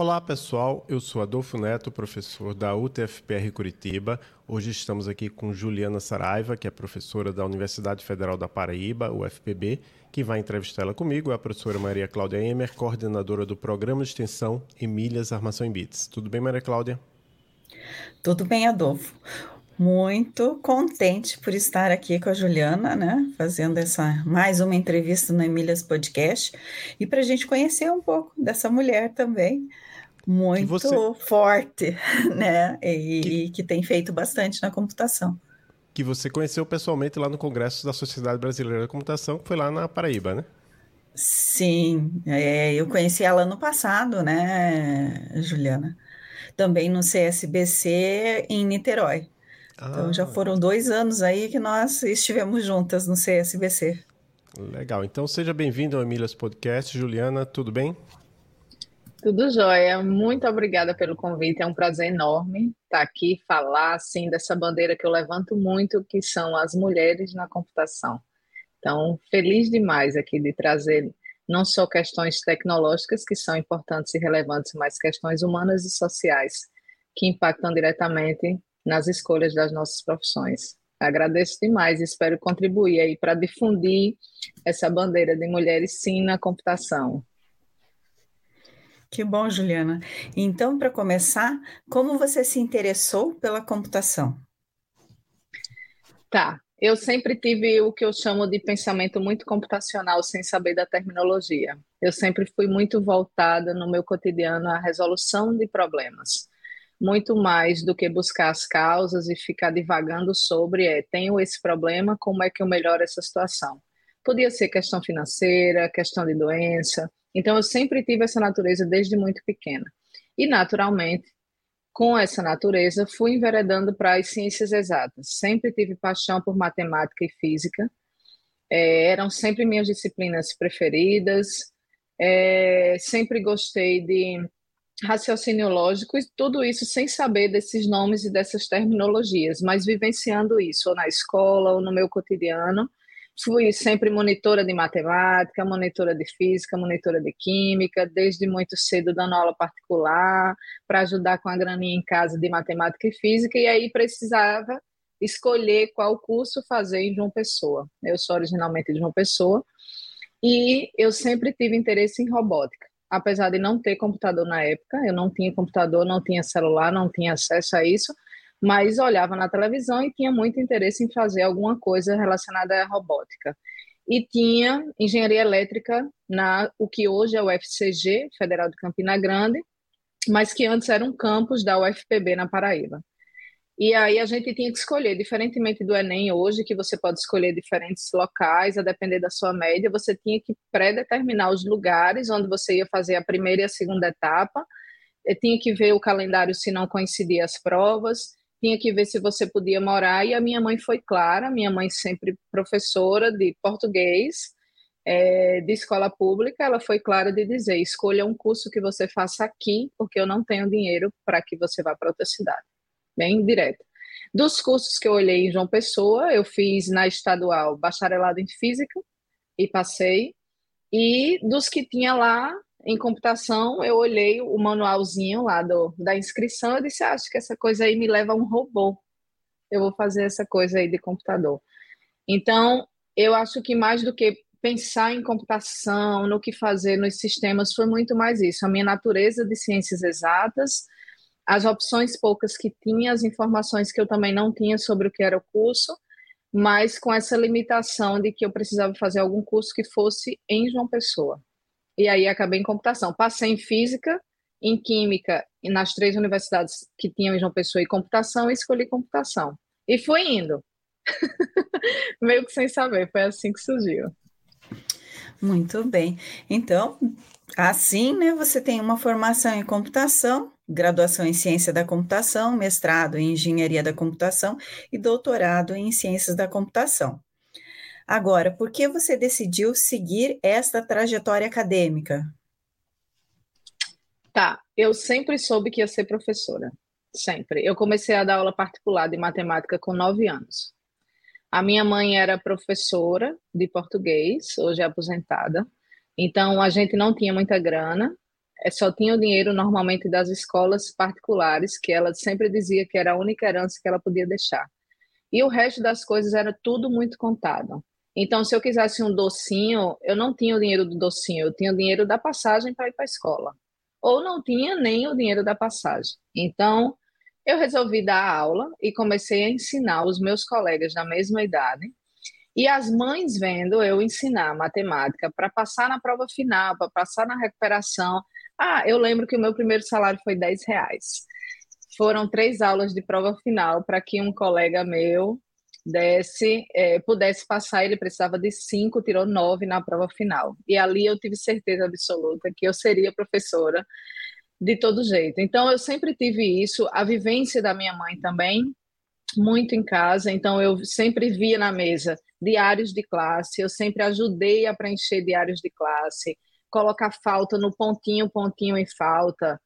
Olá pessoal, eu sou Adolfo Neto, professor da UTFPR Curitiba. Hoje estamos aqui com Juliana Saraiva, que é professora da Universidade Federal da Paraíba, UFPB. Quem vai entrevistar ela comigo é a professora Maria Cláudia Emer, coordenadora do programa de extensão Emílias Armação em Bits. Tudo bem, Maria Cláudia? Tudo bem, Adolfo. Muito contente por estar aqui com a Juliana, né? Fazendo essa mais uma entrevista no Emílias Podcast e para a gente conhecer um pouco dessa mulher também, muito você... forte, né? E que... e que tem feito bastante na computação. Que você conheceu pessoalmente lá no Congresso da Sociedade Brasileira da Computação, que foi lá na Paraíba, né? Sim, é, eu conheci ela no passado, né, Juliana? Também no CSBC em Niterói. Então já ah. foram dois anos aí que nós estivemos juntas no CSBC. Legal. Então seja bem-vindo ao Emílias Podcast. Juliana, tudo bem? Tudo jóia. Muito obrigada pelo convite. É um prazer enorme estar aqui falar assim dessa bandeira que eu levanto muito, que são as mulheres na computação. Então, feliz demais aqui de trazer não só questões tecnológicas que são importantes e relevantes, mas questões humanas e sociais que impactam diretamente nas escolhas das nossas profissões. Agradeço demais e espero contribuir aí para difundir essa bandeira de mulheres sim na computação. Que bom, Juliana. Então, para começar, como você se interessou pela computação? Tá, eu sempre tive o que eu chamo de pensamento muito computacional, sem saber da terminologia. Eu sempre fui muito voltada no meu cotidiano à resolução de problemas muito mais do que buscar as causas e ficar divagando sobre é, tenho esse problema, como é que eu melhoro essa situação? Podia ser questão financeira, questão de doença. Então eu sempre tive essa natureza desde muito pequena. E naturalmente, com essa natureza, fui enveredando para as ciências exatas. Sempre tive paixão por matemática e física. É, eram sempre minhas disciplinas preferidas. É, sempre gostei de raciocínio lógico e tudo isso sem saber desses nomes e dessas terminologias, mas vivenciando isso ou na escola ou no meu cotidiano. Fui sempre monitora de matemática, monitora de física, monitora de química, desde muito cedo dando aula particular para ajudar com a graninha em casa de matemática e física, e aí precisava escolher qual curso fazer em João Pessoa. Eu sou originalmente de João Pessoa e eu sempre tive interesse em robótica apesar de não ter computador na época, eu não tinha computador, não tinha celular, não tinha acesso a isso, mas olhava na televisão e tinha muito interesse em fazer alguma coisa relacionada à robótica. E tinha engenharia elétrica na o que hoje é o FCG, Federal de Campina Grande, mas que antes era um campus da UFPB na Paraíba. E aí a gente tinha que escolher, diferentemente do Enem hoje, que você pode escolher diferentes locais, a depender da sua média, você tinha que pré-determinar os lugares onde você ia fazer a primeira e a segunda etapa, e tinha que ver o calendário se não coincidia as provas, tinha que ver se você podia morar, e a minha mãe foi clara, minha mãe sempre professora de português, é, de escola pública, ela foi clara de dizer, escolha um curso que você faça aqui, porque eu não tenho dinheiro para que você vá para outra cidade bem direta. Dos cursos que eu olhei em João Pessoa, eu fiz na estadual bacharelado em física e passei. E dos que tinha lá em computação, eu olhei o manualzinho lá do, da inscrição e disse: ah, acho que essa coisa aí me leva a um robô. Eu vou fazer essa coisa aí de computador. Então, eu acho que mais do que pensar em computação, no que fazer nos sistemas, foi muito mais isso. A minha natureza de ciências exatas as opções poucas que tinha, as informações que eu também não tinha sobre o que era o curso, mas com essa limitação de que eu precisava fazer algum curso que fosse em João Pessoa. E aí acabei em computação. Passei em física, em química e nas três universidades que tinham em João Pessoa e computação, e escolhi computação. E fui indo. Meio que sem saber, foi assim que surgiu. Muito bem. Então, assim, né, você tem uma formação em computação, graduação em ciência da computação, mestrado em engenharia da computação e doutorado em ciências da computação. Agora, por que você decidiu seguir esta trajetória acadêmica? Tá, eu sempre soube que ia ser professora, sempre. Eu comecei a dar aula particular de matemática com nove anos. A minha mãe era professora de português, hoje é aposentada, então a gente não tinha muita grana, é, só tinha o dinheiro normalmente das escolas particulares, que ela sempre dizia que era a única herança que ela podia deixar. E o resto das coisas era tudo muito contado. Então, se eu quisesse um docinho, eu não tinha o dinheiro do docinho, eu tinha o dinheiro da passagem para ir para a escola. Ou não tinha nem o dinheiro da passagem. Então, eu resolvi dar aula e comecei a ensinar os meus colegas da mesma idade. E as mães vendo eu ensinar matemática para passar na prova final, para passar na recuperação. Ah, eu lembro que o meu primeiro salário foi 10 reais. Foram três aulas de prova final para que um colega meu desse, é, pudesse passar, ele precisava de cinco, tirou nove na prova final. E ali eu tive certeza absoluta que eu seria professora de todo jeito. Então eu sempre tive isso, a vivência da minha mãe também, muito em casa, então eu sempre via na mesa diários de classe, eu sempre ajudei a preencher diários de classe, colocar falta no pontinho, pontinho em falta.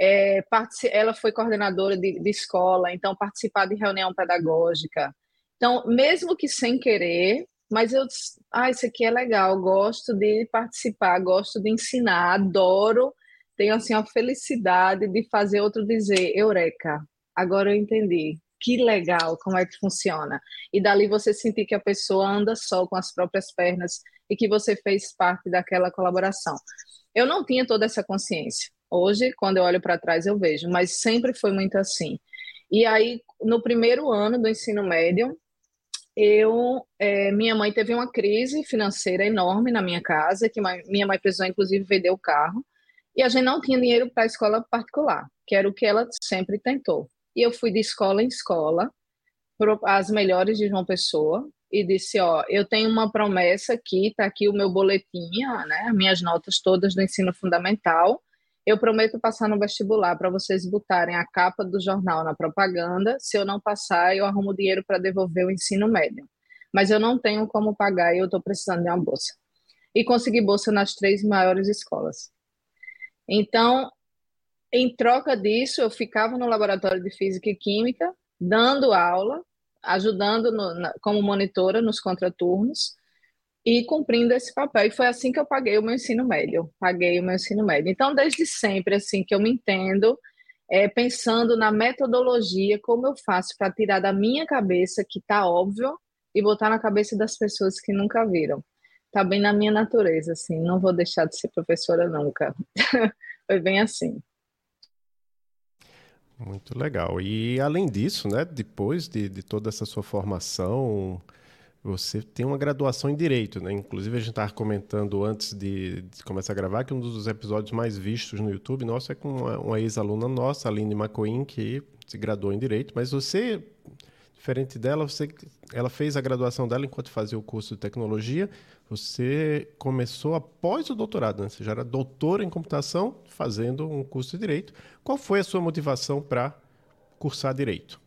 É, ela foi coordenadora de, de escola, então participar de reunião pedagógica. Então, mesmo que sem querer, mas eu, ah, isso aqui é legal, gosto de participar, gosto de ensinar, adoro, tenho assim a felicidade de fazer outro dizer, eureka, agora eu entendi. Que legal, como é que funciona. E dali você sentir que a pessoa anda só com as próprias pernas e que você fez parte daquela colaboração. Eu não tinha toda essa consciência. Hoje, quando eu olho para trás, eu vejo, mas sempre foi muito assim. E aí, no primeiro ano do ensino médio, eu, é, minha mãe teve uma crise financeira enorme na minha casa, que minha mãe precisou inclusive vender o carro, e a gente não tinha dinheiro para escola particular, que era o que ela sempre tentou. E eu fui de escola em escola, as melhores de João Pessoa, e disse, ó, eu tenho uma promessa aqui, tá aqui o meu boletim, né, minhas notas todas do ensino fundamental, eu prometo passar no vestibular para vocês botarem a capa do jornal na propaganda. Se eu não passar, eu arrumo dinheiro para devolver o ensino médio. Mas eu não tenho como pagar e eu estou precisando de uma bolsa. E consegui bolsa nas três maiores escolas. Então, em troca disso, eu ficava no laboratório de física e química, dando aula, ajudando no, na, como monitora nos contraturnos e cumprindo esse papel. E foi assim que eu paguei o meu ensino médio. Paguei o meu ensino médio. Então, desde sempre, assim, que eu me entendo, é, pensando na metodologia, como eu faço para tirar da minha cabeça, que está óbvio, e botar na cabeça das pessoas que nunca viram. Está bem na minha natureza, assim, não vou deixar de ser professora nunca. foi bem assim. Muito legal. E além disso, né, depois de, de toda essa sua formação, você tem uma graduação em Direito, né? Inclusive, a gente estava comentando antes de, de, começar a gravar que um dos episódios mais vistos no YouTube nosso é com uma, uma ex-aluna nossa, Aline Macoin, que se graduou em Direito. Mas você, diferente dela, você, ela fez a graduação dela enquanto fazia o curso de Tecnologia. Você começou após o doutorado, né? Você já era doutora em Computação, fazendo um curso de Direito. Qual foi a sua motivação para cursar Direito?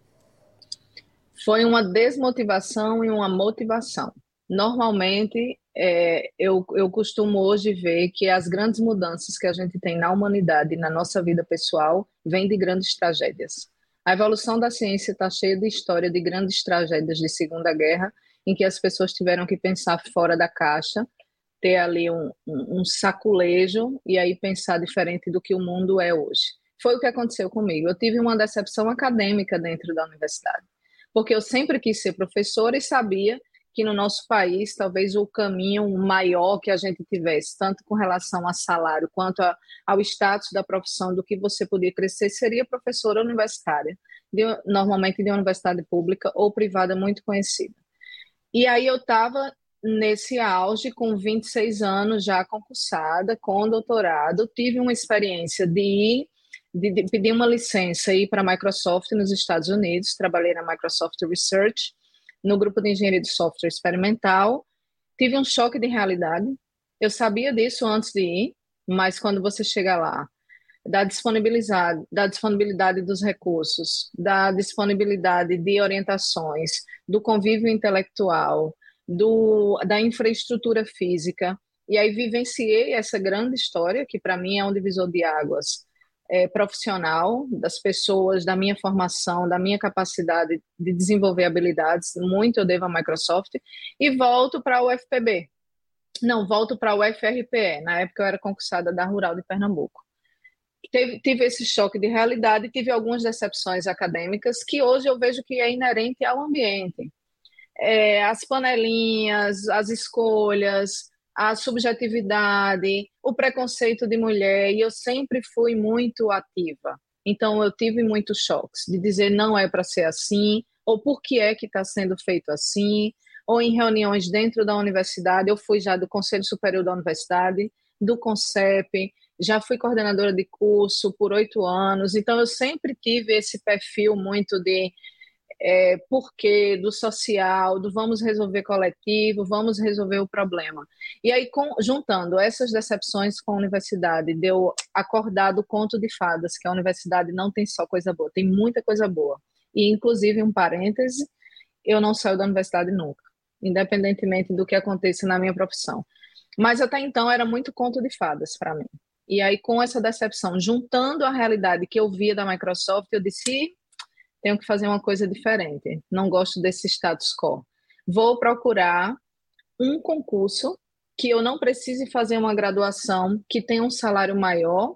Foi uma desmotivação e uma motivação. Normalmente, é, eu, eu costumo hoje ver que as grandes mudanças que a gente tem na humanidade e na nossa vida pessoal vêm de grandes tragédias. A evolução da ciência está cheia de história de grandes tragédias de Segunda Guerra, em que as pessoas tiveram que pensar fora da caixa, ter ali um, um, um saculejo e aí pensar diferente do que o mundo é hoje. Foi o que aconteceu comigo. Eu tive uma decepção acadêmica dentro da universidade porque eu sempre quis ser professora e sabia que no nosso país talvez o caminho maior que a gente tivesse, tanto com relação a salário quanto a, ao status da profissão, do que você podia crescer, seria professora universitária, de, normalmente de uma universidade pública ou privada muito conhecida. E aí eu estava nesse auge, com 26 anos, já concursada, com doutorado, tive uma experiência de ir de, de pedir uma licença ir para a Microsoft nos Estados Unidos. Trabalhei na Microsoft Research, no grupo de engenharia de software experimental. Tive um choque de realidade. Eu sabia disso antes de ir, mas quando você chega lá, da disponibilidade, da disponibilidade dos recursos, da disponibilidade de orientações, do convívio intelectual, do, da infraestrutura física. E aí vivenciei essa grande história, que para mim é um divisor de águas, é, profissional das pessoas, da minha formação, da minha capacidade de desenvolver habilidades, muito eu devo à Microsoft, e volto para o UFPB. Não, volto para o UFRPE. Na época eu era concursada da Rural de Pernambuco. teve, tive esse choque de realidade, tive algumas decepções acadêmicas que hoje eu vejo que é inerente ao ambiente. É, as panelinhas, as escolhas, a subjetividade, o preconceito de mulher, e eu sempre fui muito ativa. Então, eu tive muitos choques de dizer não é para ser assim, ou por que é que está sendo feito assim, ou em reuniões dentro da universidade. Eu fui já do Conselho Superior da Universidade, do CONCEP, já fui coordenadora de curso por oito anos, então eu sempre tive esse perfil muito de é, porquê, do social, do vamos resolver coletivo, vamos resolver o problema. E aí, com, juntando essas decepções com a universidade, deu acordar do conto de fadas, que a universidade não tem só coisa boa, tem muita coisa boa. E, inclusive, um parêntese, eu não saio da universidade nunca, independentemente do que aconteça na minha profissão. Mas até então era muito conto de fadas para mim. E aí, com essa decepção, juntando a realidade que eu via da Microsoft, eu disse: tenho que fazer uma coisa diferente. Não gosto desse status quo. Vou procurar um concurso que eu não precise fazer uma graduação, que tenha um salário maior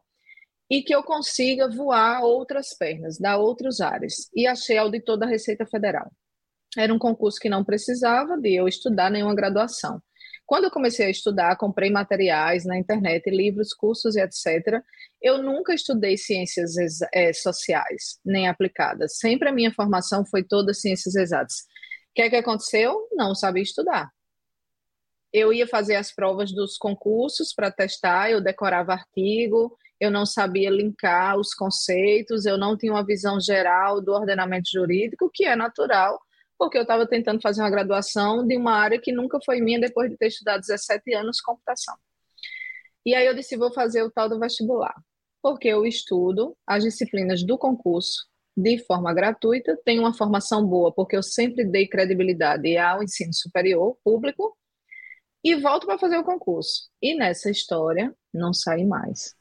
e que eu consiga voar outras pernas, dar outros ares. E achei auditor da Receita Federal. Era um concurso que não precisava de eu estudar nenhuma graduação. Quando eu comecei a estudar, comprei materiais na internet, livros, cursos e etc. Eu nunca estudei ciências é, sociais, nem aplicadas. Sempre a minha formação foi toda ciências exatas. O que é que aconteceu? Não sabia estudar. Eu ia fazer as provas dos concursos para testar, eu decorava artigo, eu não sabia linkar os conceitos, eu não tinha uma visão geral do ordenamento jurídico, que é natural porque eu estava tentando fazer uma graduação de uma área que nunca foi minha depois de ter estudado 17 anos computação. E aí eu disse, vou fazer o tal do vestibular, porque eu estudo as disciplinas do concurso de forma gratuita, tenho uma formação boa, porque eu sempre dei credibilidade ao ensino superior público, e volto para fazer o concurso. E nessa história, não saí mais.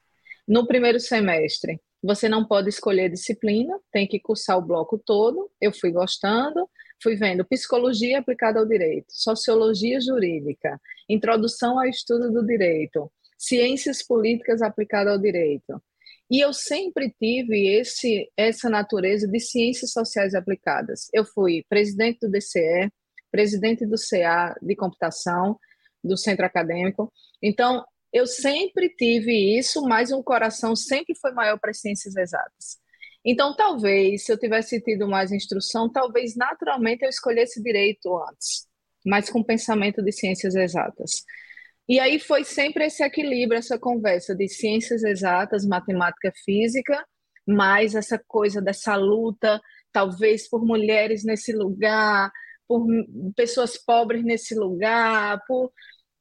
No primeiro semestre, você não pode escolher disciplina, tem que cursar o bloco todo. Eu fui gostando, fui vendo psicologia aplicada ao direito, sociologia jurídica, introdução ao estudo do direito, ciências políticas aplicadas ao direito. E eu sempre tive esse, essa natureza de ciências sociais aplicadas. Eu fui presidente do DCE, presidente do CA de computação, do centro acadêmico. Então, eu sempre tive isso, mas o coração sempre foi maior para as ciências exatas. Então, talvez, se eu tivesse tido mais instrução, talvez naturalmente eu escolhesse direito antes, mas com pensamento de ciências exatas. E aí foi sempre esse equilíbrio, essa conversa de ciências exatas, matemática, física, mais essa coisa dessa luta, talvez por mulheres nesse lugar, por pessoas pobres nesse lugar, por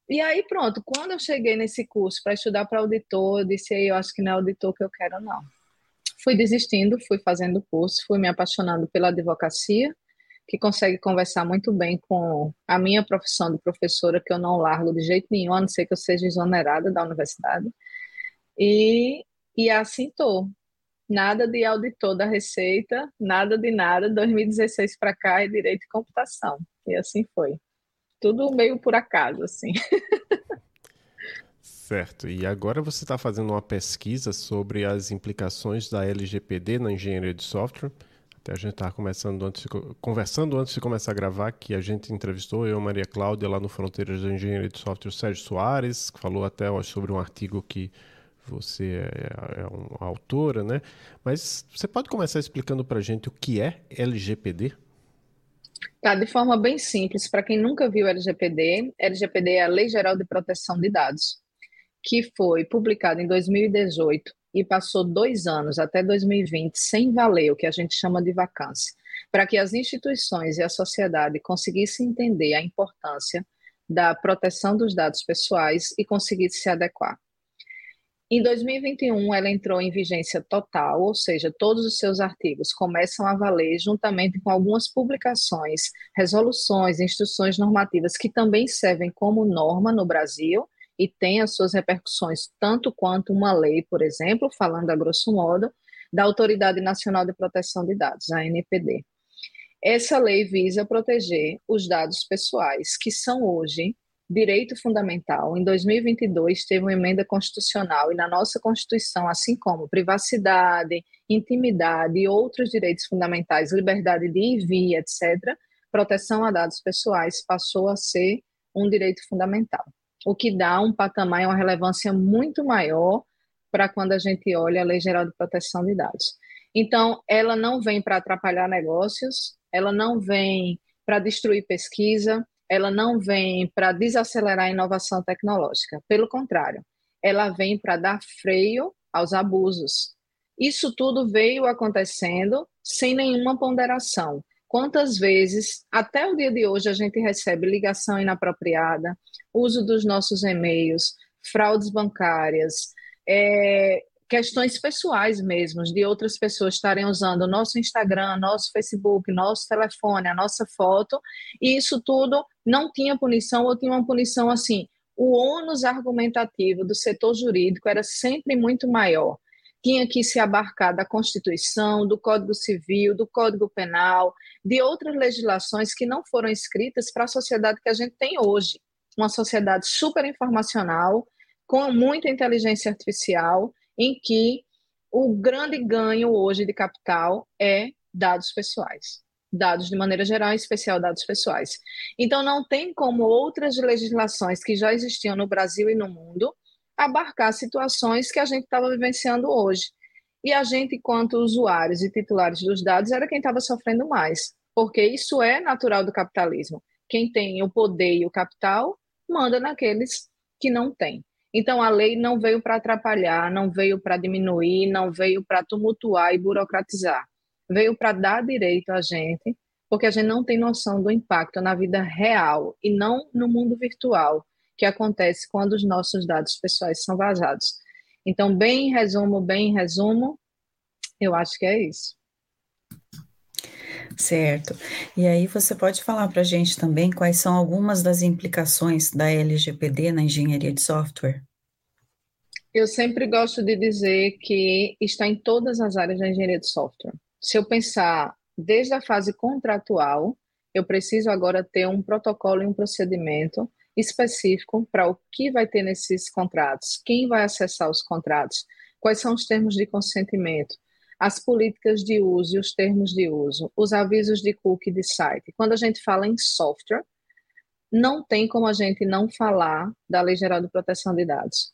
e aí pronto, quando eu cheguei nesse curso para estudar para auditor, eu disse eu acho que não é auditor que eu quero não fui desistindo, fui fazendo curso, fui me apaixonando pela advocacia, que consegue conversar muito bem com a minha profissão de professora, que eu não largo de jeito nenhum, a não ser que eu seja exonerada da universidade. E, e assim estou. Nada de auditor da Receita, nada de nada. 2016 para cá é direito e computação. E assim foi. Tudo meio por acaso, assim. Certo. E agora você está fazendo uma pesquisa sobre as implicações da LGPD na engenharia de software. Até a gente estava conversando antes, conversando antes de começar a gravar, que a gente entrevistou eu Maria Cláudia lá no Fronteiras da Engenharia de Software, Sérgio Soares, que falou até sobre um artigo que você é, é uma autora, né? Mas você pode começar explicando para a gente o que é LGPD? Tá, de forma bem simples, para quem nunca viu LGPD, LGPD é a Lei Geral de Proteção de Dados que foi publicado em 2018 e passou dois anos, até 2020, sem valer o que a gente chama de vacância, para que as instituições e a sociedade conseguissem entender a importância da proteção dos dados pessoais e conseguissem se adequar. Em 2021, ela entrou em vigência total, ou seja, todos os seus artigos começam a valer juntamente com algumas publicações, resoluções, instruções normativas que também servem como norma no Brasil e tem as suas repercussões, tanto quanto uma lei, por exemplo, falando a grosso modo, da Autoridade Nacional de Proteção de Dados, a ANPD. Essa lei visa proteger os dados pessoais, que são hoje direito fundamental. Em 2022, teve uma emenda constitucional e na nossa Constituição, assim como privacidade, intimidade e outros direitos fundamentais, liberdade de ir e vir, etc., proteção a dados pessoais passou a ser um direito fundamental, o que dá um patamar e uma relevância muito maior para quando a gente olha a Lei Geral de Proteção de Dados. Então, ela não vem para atrapalhar negócios, ela não vem para destruir pesquisa, ela não vem para desacelerar a inovação tecnológica. Pelo contrário, ela vem para dar freio aos abusos. Isso tudo veio acontecendo sem nenhuma ponderação. Quantas vezes, até o dia de hoje, a gente recebe ligação inapropriada, uso dos nossos e-mails, fraudes bancárias, é, questões pessoais mesmo, de outras pessoas estarem usando o nosso Instagram, nosso Facebook, nosso telefone, a nossa foto, e isso tudo não tinha punição ou tinha uma punição assim. O ônus argumentativo do setor jurídico era sempre muito maior. Tinha que se abarcar da Constituição, do Código Civil, do Código Penal, de outras legislações que não foram escritas para a sociedade que a gente tem hoje. Uma sociedade super informacional, com muita inteligência artificial, em que o grande ganho hoje de capital é dados pessoais. Dados de maneira geral, em especial dados pessoais. Então, não tem como outras legislações que já existiam no Brasil e no mundo abarcar situações que a gente estava vivenciando hoje. E a gente, quanto usuários e titulares dos dados, era quem estava sofrendo mais, porque isso é natural do capitalismo. Quem tem o poder e o capital manda naqueles que não têm. Então, a lei não veio para atrapalhar, não veio para diminuir, não veio para tumultuar e burocratizar. Veio para dar direito a gente, porque a gente não tem noção do impacto na vida real e não no mundo virtual que acontece quando os nossos dados pessoais são vazados. Então, bem em resumo, bem em resumo, eu acho que é isso. Certo. E aí você pode falar para a gente também quais são algumas das implicações da LGPD na engenharia de software? Eu sempre gosto de dizer que está em todas as áreas da engenharia de software. Se eu pensar desde a fase contratual, eu preciso agora ter um protocolo e um procedimento específico para o que vai ter nesses contratos, quem vai acessar os contratos, quais são os termos de consentimento, as políticas de uso e os termos de uso, os avisos de cookie de site. Quando a gente fala em software, não tem como a gente não falar da Lei Geral de Proteção de Dados.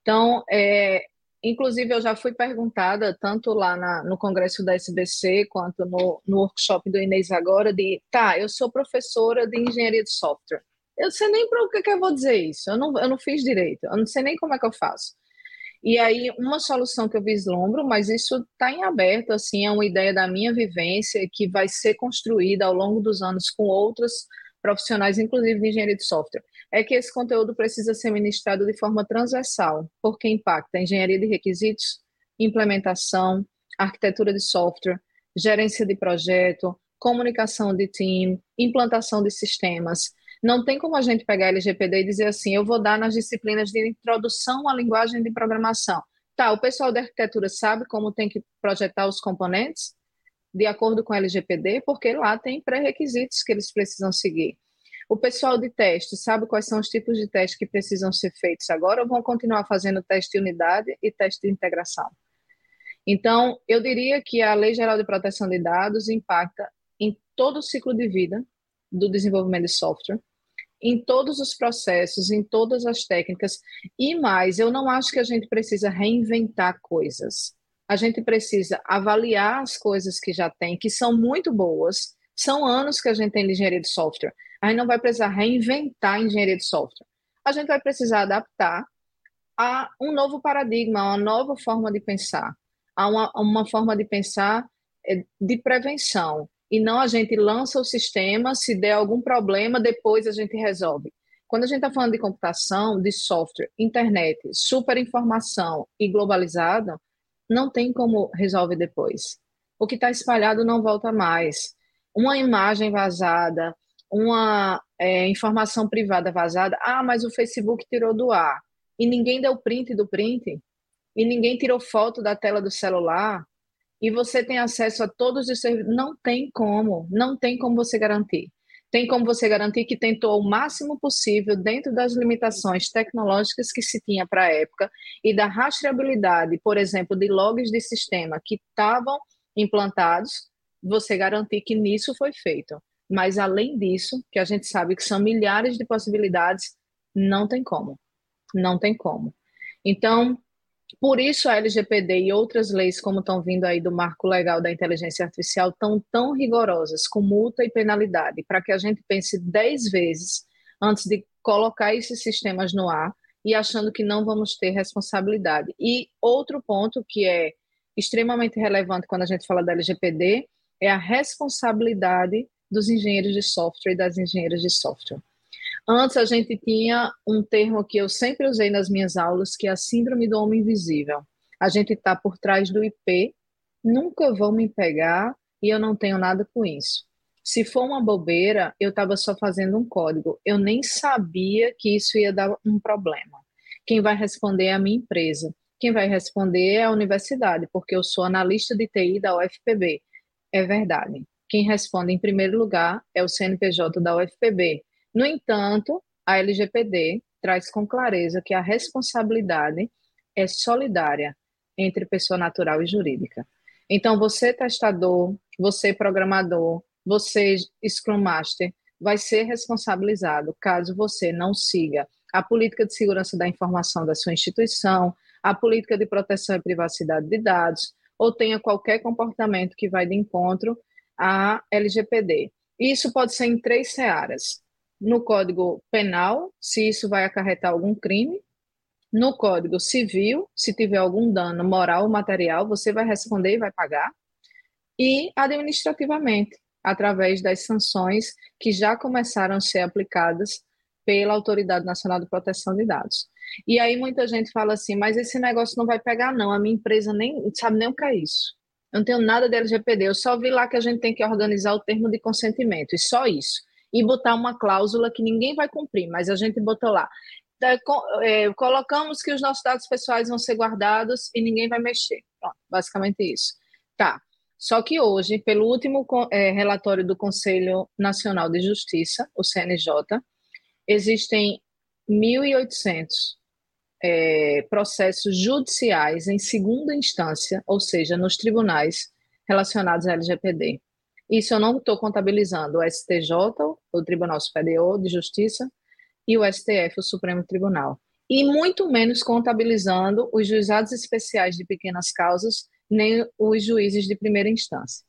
Então, é, inclusive, eu já fui perguntada, tanto lá na, no congresso da SBC, quanto no, no workshop do Inês agora, de, tá, eu sou professora de engenharia de software. Eu sei nem para o que, que eu vou dizer isso, eu não, eu não fiz direito, eu não sei nem como é que eu faço. E aí, uma solução que eu vislumbro, mas isso está em aberto, assim, é uma ideia da minha vivência que vai ser construída ao longo dos anos com outros profissionais, inclusive de engenharia de software, é que esse conteúdo precisa ser ministrado de forma transversal, porque impacta engenharia de requisitos, implementação, arquitetura de software, gerência de projeto, comunicação de time, implantação de sistemas. Não tem como a gente pegar LGPD e dizer assim, eu vou dar nas disciplinas de introdução à linguagem de programação. Tá, o pessoal da arquitetura sabe como tem que projetar os componentes de acordo com a LGPD, porque lá tem pré-requisitos que eles precisam seguir. O pessoal de teste sabe quais são os tipos de teste que precisam ser feitos agora ou vão continuar fazendo teste de unidade e teste de integração? Então, eu diria que a Lei Geral de Proteção de Dados impacta em todo o ciclo de vida do desenvolvimento de software, em todos os processos, em todas as técnicas. E mais, eu não acho que a gente precisa reinventar coisas. A gente precisa avaliar as coisas que já tem, que são muito boas. São anos que a gente tem de engenharia de software. A gente não vai precisar reinventar a engenharia de software. A gente vai precisar adaptar a um novo paradigma, a uma nova forma de pensar, a uma, uma forma de pensar eh, de prevenção, e não a gente lança o sistema, se der algum problema, depois a gente resolve. Quando a gente está falando de computação, de software, internet, super informação e globalizado, não tem como resolver depois. O que está espalhado não volta mais. Uma imagem vazada, uma é, informação privada vazada, ah, mas o Facebook tirou do ar e ninguém deu print do print e ninguém tirou foto da tela do celular e você tem acesso a todos os serviços. Não tem como, não tem como você garantir. Tem como você garantir que tentou o máximo possível dentro das limitações tecnológicas que se tinha para a época e da rastreabilidade, por exemplo, de logs de sistema que estavam implantados, você garantir que nisso foi feito. Mas além disso, que a gente sabe que são milhares de possibilidades, não tem como. Não tem como. Então, por isso a LGPD e outras leis, como estão vindo aí do marco legal da inteligência artificial, estão tão rigorosas, com multa e penalidade, para que a gente pense dez vezes antes de colocar esses sistemas no ar e achando que não vamos ter responsabilidade. E outro ponto que é extremamente relevante quando a gente fala da LGPD é a responsabilidade dos engenheiros de software e das engenheiras de software. Antes a gente tinha um termo que eu sempre usei nas minhas aulas, que é a síndrome do homem invisível. A gente está por trás do IP, nunca vão me pegar e eu não tenho nada com isso. Se for uma bobeira, eu estava só fazendo um código. Eu nem sabia que isso ia dar um problema. Quem vai responder é a minha empresa. Quem vai responder é a universidade, porque eu sou analista de TI da UFPB. É verdade. Quem responde em primeiro lugar é o CNPJ da UFPB. No entanto, a LGPD traz com clareza que a responsabilidade é solidária entre pessoa natural e jurídica. Então, você testador, você programador, você Scrum Master, vai ser responsabilizado caso você não siga a política de segurança da informação da sua instituição, a política de proteção e privacidade de dados, ou tenha qualquer comportamento que vai de encontro à LGPD. Isso pode ser em três searas no Código Penal, se isso vai acarretar algum crime, no Código Civil, se tiver algum dano moral ou material, você vai responder e vai pagar, e administrativamente, através das sanções que já começaram a ser aplicadas pela Autoridade Nacional de Proteção de Dados. E aí muita gente fala assim, mas esse negócio não vai pegar não, a minha empresa nem sabe nem o que é isso. Eu não tenho nada de LGPD, eu só vi lá que a gente tem que organizar o termo de consentimento, e só isso e botar uma cláusula que ninguém vai cumprir, mas a gente botou lá. É, colocamos que os nossos dados pessoais vão ser guardados e ninguém vai mexer. Pronto, basicamente isso. Tá. Só que hoje, pelo último é, relatório do Conselho Nacional de Justiça, o CNJ, existem 1.800 é, processos judiciais em segunda instância, ou seja, nos tribunais relacionados à LGPD. Isso eu não estou contabilizando o STJ, o Tribunal Superior de Justiça, e o STF, o Supremo Tribunal. E muito menos contabilizando os juizados especiais de pequenas causas, nem os juízes de primeira instância.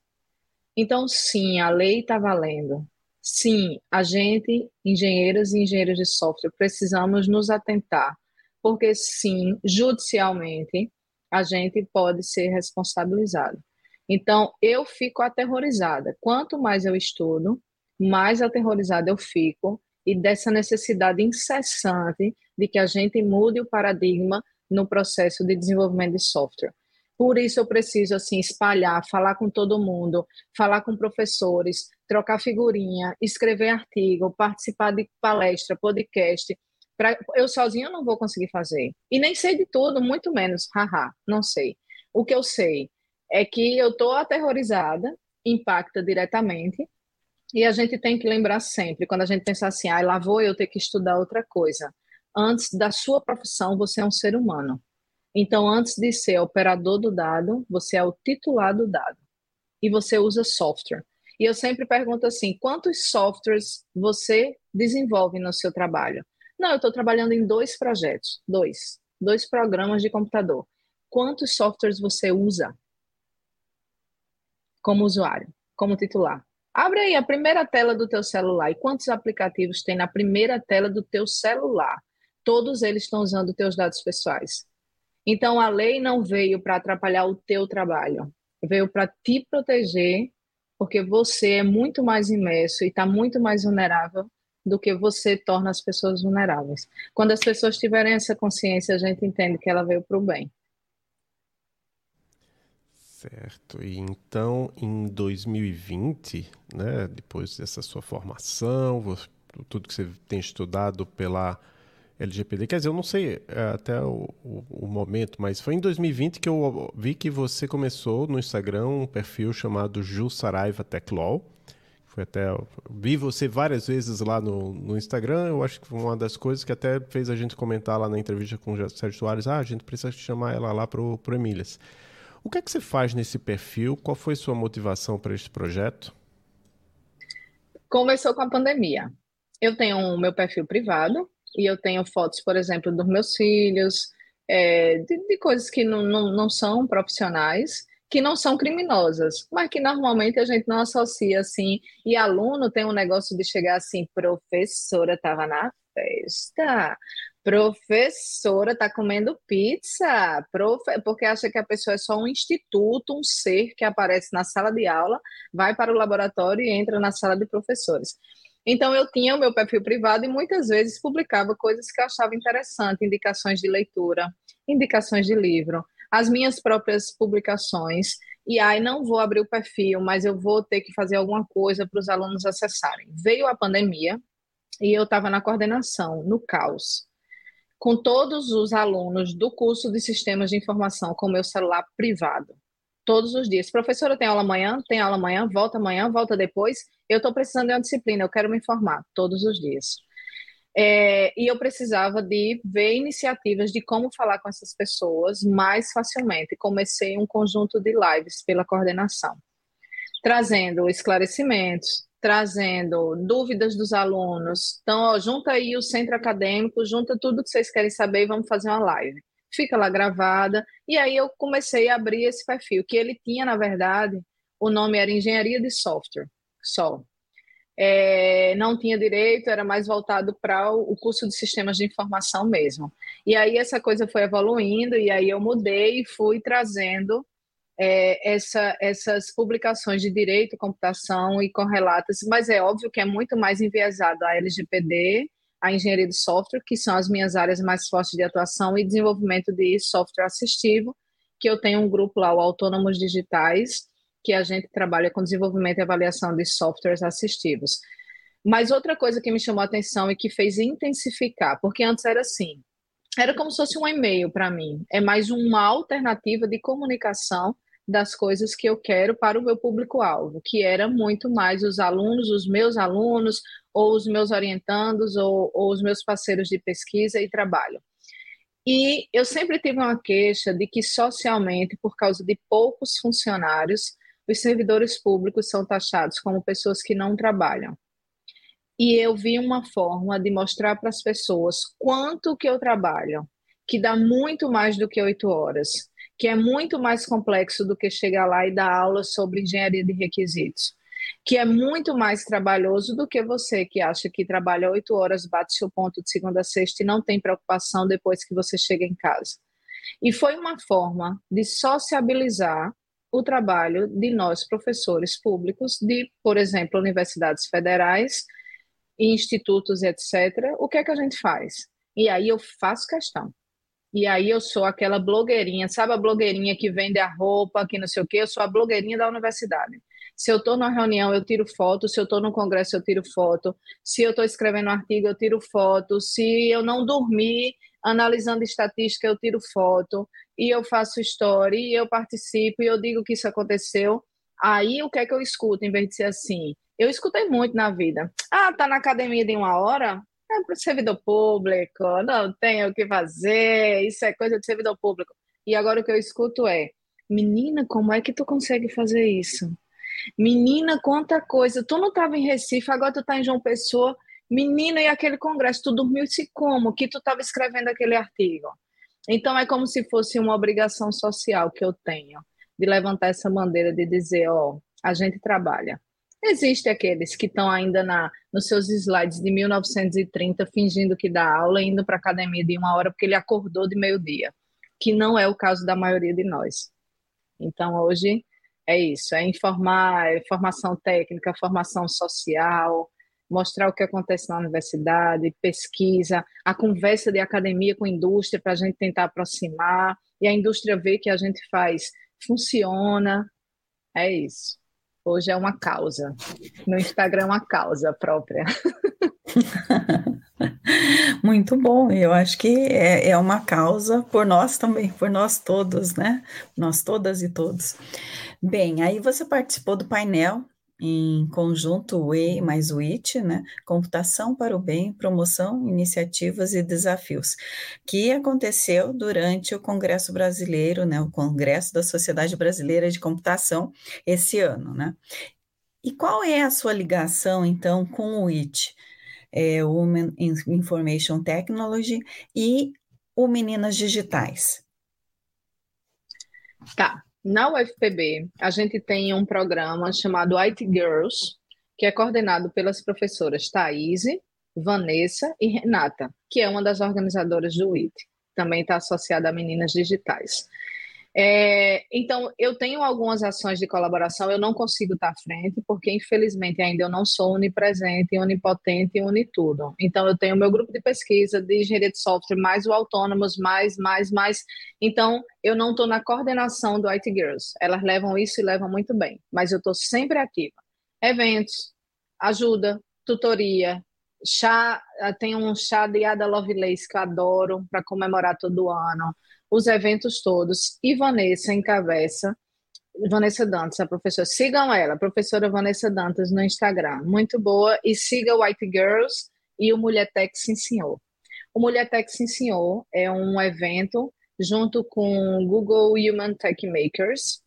Então, sim, a lei está valendo. Sim, a gente, engenheiros e engenheiros de software, precisamos nos atentar, porque sim, judicialmente, a gente pode ser responsabilizado. Então, eu fico aterrorizada. Quanto mais eu estudo, mais aterrorizada eu fico e dessa necessidade incessante de que a gente mude o paradigma no processo de desenvolvimento de software. Por isso eu preciso assim espalhar, falar com todo mundo, falar com professores, trocar figurinha, escrever artigo, participar de palestra, podcast. Pra, eu sozinho não vou conseguir fazer. E nem sei de tudo, muito menos, haha, não sei. O que eu sei é que eu estou aterrorizada, impacta diretamente, e a gente tem que lembrar sempre, quando a gente pensa assim, ah, lá vou eu ter que estudar outra coisa. Antes da sua profissão, você é um ser humano. Então, antes de ser operador do dado, você é o titular do dado. E você usa software. E eu sempre pergunto assim: quantos softwares você desenvolve no seu trabalho? Não, eu estou trabalhando em dois projetos, dois, dois programas de computador. Quantos softwares você usa? Como usuário, como titular. Abre aí a primeira tela do teu celular e quantos aplicativos tem na primeira tela do teu celular? Todos eles estão usando teus dados pessoais. Então a lei não veio para atrapalhar o teu trabalho, veio para te proteger, porque você é muito mais imerso e está muito mais vulnerável do que você torna as pessoas vulneráveis. Quando as pessoas tiverem essa consciência, a gente entende que ela veio para o bem. Certo. E então, em 2020, né, depois dessa sua formação, tudo que você tem estudado pela LGPD, quer dizer, eu não sei é, até o, o, o, momento, mas foi em 2020 que eu vi que você começou no Instagram um perfil chamado Ju Saraiva. Foi até vi você várias vezes lá no, no Instagram. Eu acho que foi uma das coisas que até fez a gente comentar lá na entrevista com o Sérgio Soares. Ah, a gente precisa chamar ela lá para o Emílias. O que é que você faz nesse perfil? Qual foi sua motivação para este projeto? Começou com a pandemia. Eu tenho o meu perfil privado e eu tenho fotos, por exemplo, dos meus filhos, é, de, de, coisas que não, não, não são profissionais que não são criminosas, mas que normalmente a gente não associa assim. E aluno tem um negócio de chegar assim, professora estava na festa, professora está comendo pizza, profe... porque acha que a pessoa é só um instituto, um ser que aparece na sala de aula, vai para o laboratório e entra na sala de professores. Então eu tinha o meu perfil privado e muitas vezes publicava coisas que eu achava interessante, indicações de leitura, indicações de livro as minhas próprias publicações. E aí não vou abrir o perfil, mas eu vou ter que fazer alguma coisa para os alunos acessarem. Veio a pandemia e eu estava na coordenação, no caos, com todos os alunos do curso de Sistemas de Informação com meu celular privado. Todos os dias. Professora, tem aula amanhã? Tem aula amanhã? Volta amanhã? Volta depois? Eu estou precisando de uma disciplina, eu quero me informar todos os dias. É, e eu precisava de ver iniciativas de como falar com essas pessoas mais facilmente. Comecei um conjunto de lives pela coordenação, trazendo esclarecimentos, trazendo dúvidas dos alunos. Então, ó, junta aí o centro acadêmico, junta tudo que vocês querem saber e vamos fazer uma live. Fica lá gravada. E aí eu comecei a abrir esse perfil, que ele tinha, na verdade, o nome era Engenharia de Software, só é, não tinha direito, era mais voltado para o curso de sistemas de informação mesmo. E aí essa coisa foi evoluindo, e aí eu mudei e fui trazendo é, essa, essas publicações de direito, computação e correlatas, mas é óbvio que é muito mais enviesado a LGPD, a engenharia de software, que são as minhas áreas mais fortes de atuação, e desenvolvimento de software assistivo, que eu tenho um grupo lá, o Autônomos Digitais, que a gente trabalha com desenvolvimento e avaliação de softwares assistivos. Mas outra coisa que me chamou a atenção e que fez intensificar, porque antes era assim, era como se fosse um e-mail para mim, é mais uma alternativa de comunicação das coisas que eu quero para o meu público-alvo, que era muito mais os alunos, os meus alunos, ou os meus orientandos, ou, ou os meus parceiros de pesquisa e trabalho. E eu sempre tive uma queixa de que socialmente, por causa de poucos funcionários, os servidores públicos são taxados como pessoas que não trabalham. E eu vi uma forma de mostrar para as pessoas quanto que eu trabalho, que dá muito mais do que oito horas, que é muito mais complexo do que chegar lá e dar aula sobre engenharia de requisitos, que é muito mais trabalhoso do que você que acha que trabalha oito horas, bate seu ponto de segunda a sexta e não tem preocupação depois que você chega em casa. E foi uma forma de sociabilizar o trabalho de nós, professores públicos, de, por exemplo, universidades federais, institutos, etc. O que é que a gente faz? E aí eu faço questão. E aí eu sou aquela blogueirinha, sabe a blogueirinha que vende a roupa, que não sei o quê? Eu sou a blogueirinha da universidade. Se eu estou numa reunião, eu tiro foto. Se eu estou no congresso, eu tiro foto. Se eu estou escrevendo um artigo, eu tiro foto. Se eu não dormir analisando estatística, eu tiro foto e eu faço story, e eu participo, e eu digo que isso aconteceu. Aí o que é que eu escuto, em vez de ser assim? Eu escutei muito na vida. Ah, tá na academia de uma hora? É para servidor público, não tem o que fazer, isso é coisa de servidor público. E agora o que eu escuto é: menina, como é que tu consegue fazer isso? Menina, quanta coisa. Tu não estava em Recife, agora tu está em João Pessoa. Menina, e aquele congresso, tu dormiu-se como? Que tu estava escrevendo aquele artigo? Então, é como se fosse uma obrigação social que eu tenho de levantar essa bandeira de dizer: ó, oh, a gente trabalha. Existem aqueles que estão ainda na, nos seus slides de 1930 fingindo que dá aula, indo para a academia de uma hora porque ele acordou de meio-dia, que não é o caso da maioria de nós. Então, hoje é isso: é informar, é formação técnica, formação social, mostrar o que acontece na universidade, pesquisa, a conversa de academia com indústria para a gente tentar aproximar e a indústria ver que a gente faz funciona. É isso. Hoje é uma causa. No Instagram é uma causa própria. Muito bom, eu acho que é, é, uma causa por nós também, por nós todos, né? Nós todas e todos. Bem, aí você participou do painel em conjunto UE mais o IT, né? Computação para o Bem, Promoção, Iniciativas e Desafios, que aconteceu durante o Congresso Brasileiro, né? O Congresso da Sociedade Brasileira de Computação esse ano, né? E qual é a sua ligação, então, com o IT, é, Women in Information Technology e o Meninas Digitais? Tá. Na UFPB, a gente tem um programa chamado IT Girls, que é coordenado pelas professoras Thaís, Vanessa e Renata, que é uma das organizadoras do IT. Também está associada a Meninas Digitais. É, então, eu tenho algumas ações de colaboração, eu não consigo estar à frente, porque infelizmente ainda eu não sou onipresente, onipotente e unitudo. Então, eu tenho meu grupo de pesquisa de engenharia de software, mais o autônomos, mais, mais, mais. Então, eu não estou na coordenação do IT Girls. Elas levam isso e levam muito bem, mas eu estou sempre ativa. Eventos, ajuda, tutoria, chá, tem um chá de Ada Lovelace que eu adoro para comemorar todo ano os eventos todos. E Vanessa encabeça, Vanessa Dantas, a professora. Sigam ela, professora Vanessa Dantas, no Instagram. Muito boa. E siga White Girls e o Mulher Tech Sim Senhor. O Mulher Tech Sim Senhor é um evento junto com Google Human Tech Makers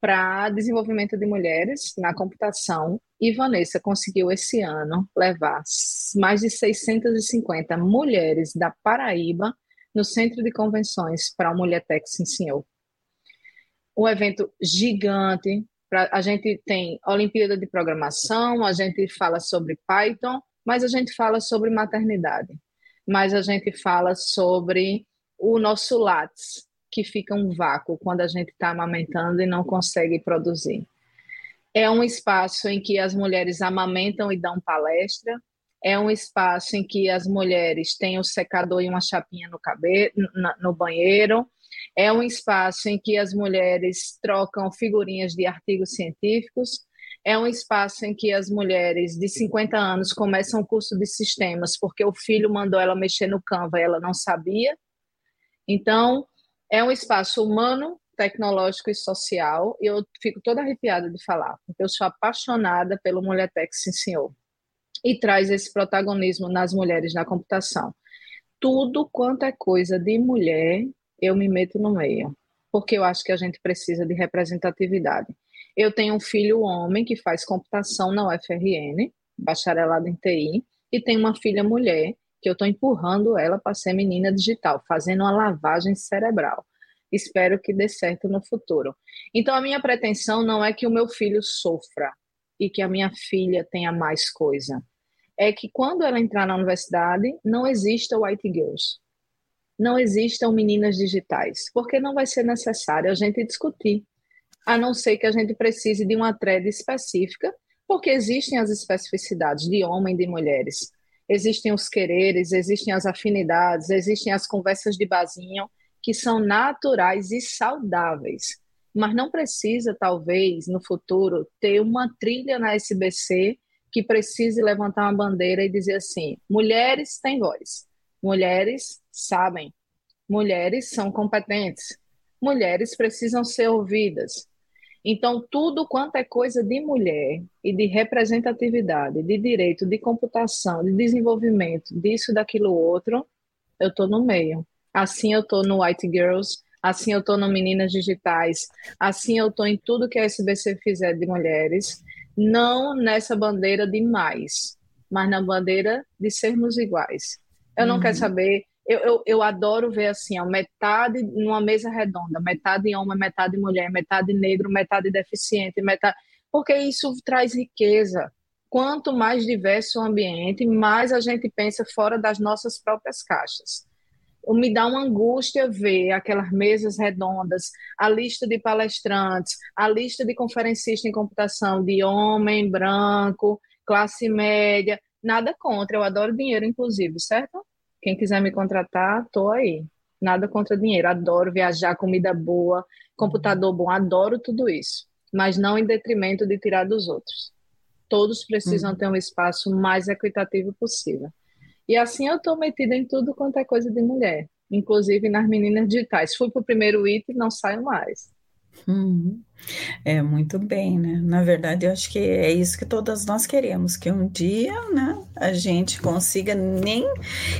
para desenvolvimento de mulheres na computação. E Vanessa conseguiu esse ano levar mais de 650 mulheres da Paraíba no Centro de Convenções para a Mulher Tech Sim Senhor. Um evento gigante, pra, a gente tem Olimpíada de Programação, a gente fala sobre Python, mas a gente fala sobre maternidade, mas a gente fala sobre o nosso látis, que fica um vácuo quando a gente está amamentando e não consegue produzir. É um espaço em que as mulheres amamentam e dão palestra, é um espaço em que as mulheres têm o um secador e uma chapinha no cabelo, no banheiro, é um espaço em que as mulheres trocam figurinhas de artigos científicos, é um espaço em que as mulheres de 50 anos começam o curso de sistemas porque o filho mandou ela mexer no Canva e ela não sabia. Então, é um espaço humano, tecnológico e social, e eu fico toda arrepiada de falar, porque eu sou apaixonada pelo Mulher Tech Sim Senhor e traz esse protagonismo nas mulheres na computação. Tudo quanto é coisa de mulher, eu me meto no meio, porque eu acho que a gente precisa de representatividade. Eu tenho um filho homem que faz computação na UFRN, bacharelado em TI, e tenho uma filha mulher que eu estou empurrando ela para ser menina digital, fazendo uma lavagem cerebral. Espero que dê certo no futuro. Então, a minha pretensão não é que o meu filho sofra e que a minha filha tenha mais coisa é que quando ela entrar na universidade, não exista White Girls. Não existam meninas digitais, porque não vai ser necessário a gente discutir, a não ser que a gente precise de uma thread específica, porque existem as especificidades de homem e de mulheres. Existem os quereres, existem as afinidades, existem as conversas de basinho, que são naturais e saudáveis. Mas não precisa, talvez, no futuro, ter uma trilha na SBC que precise levantar uma bandeira e dizer assim: mulheres têm voz, mulheres sabem, mulheres são competentes, mulheres precisam ser ouvidas. Então, tudo quanto é coisa de mulher e de representatividade, de direito, de computação, de desenvolvimento, disso, daquilo outro, eu estou no meio. Assim eu estou no White Girls, assim eu estou no Meninas Digitais, assim eu estou em tudo que a SBC fizer de mulheres, não nessa bandeira de mais, mas na bandeira de sermos iguais. Eu não uhum. quero saber, eu, eu, eu, adoro ver assim, ó, metade numa mesa redonda, metade homem, metade mulher, metade negro, metade deficiente, metade. Porque isso traz riqueza. Quanto mais diverso o ambiente, mais a gente pensa fora das nossas próprias caixas me dá uma angústia ver aquelas mesas redondas, a lista de palestrantes, a lista de conferencistas em computação de homem, branco, classe média. Nada contra, eu adoro dinheiro, inclusive, certo? Quem quiser me contratar, tô aí. Nada contra dinheiro, adoro viajar, comida boa, computador bom, adoro tudo isso. Mas não em detrimento de tirar dos outros. Todos precisam uhum. ter um espaço mais equitativo possível. E assim eu estou metida em tudo quanto é coisa de mulher, inclusive nas meninas digitais. Fui para o primeiro item e não saio mais. Uhum. É muito bem, né? Na verdade, eu acho que é isso que todas nós queremos, que um dia, né, a gente consiga nem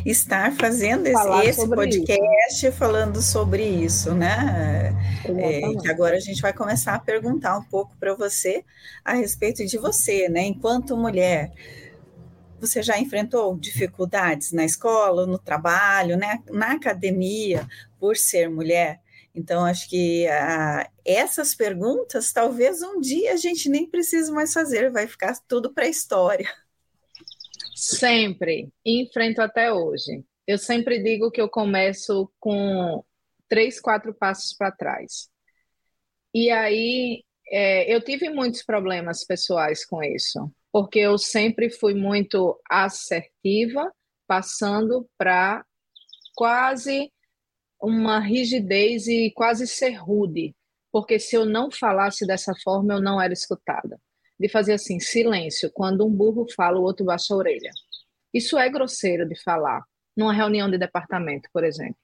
estar fazendo esse, esse podcast isso. falando sobre isso, né? É, que agora a gente vai começar a perguntar um pouco para você a respeito de você, né? Enquanto mulher, você já enfrentou dificuldades na escola, no trabalho, né, na academia, por ser mulher? Então, acho que ah, essas perguntas, talvez um dia a gente nem precise mais fazer, vai ficar tudo para a história. Sempre, enfrento até hoje. Eu sempre digo que eu começo com três, quatro passos para trás. E aí, é, eu tive muitos problemas pessoais com isso, porque eu sempre fui muito assertiva, passando para quase uma rigidez e quase ser rude, porque se eu não falasse dessa forma, eu não era escutada. De fazer assim, silêncio, quando um burro fala, o outro baixa a orelha. Isso é grosseiro de falar, numa reunião de departamento, por exemplo.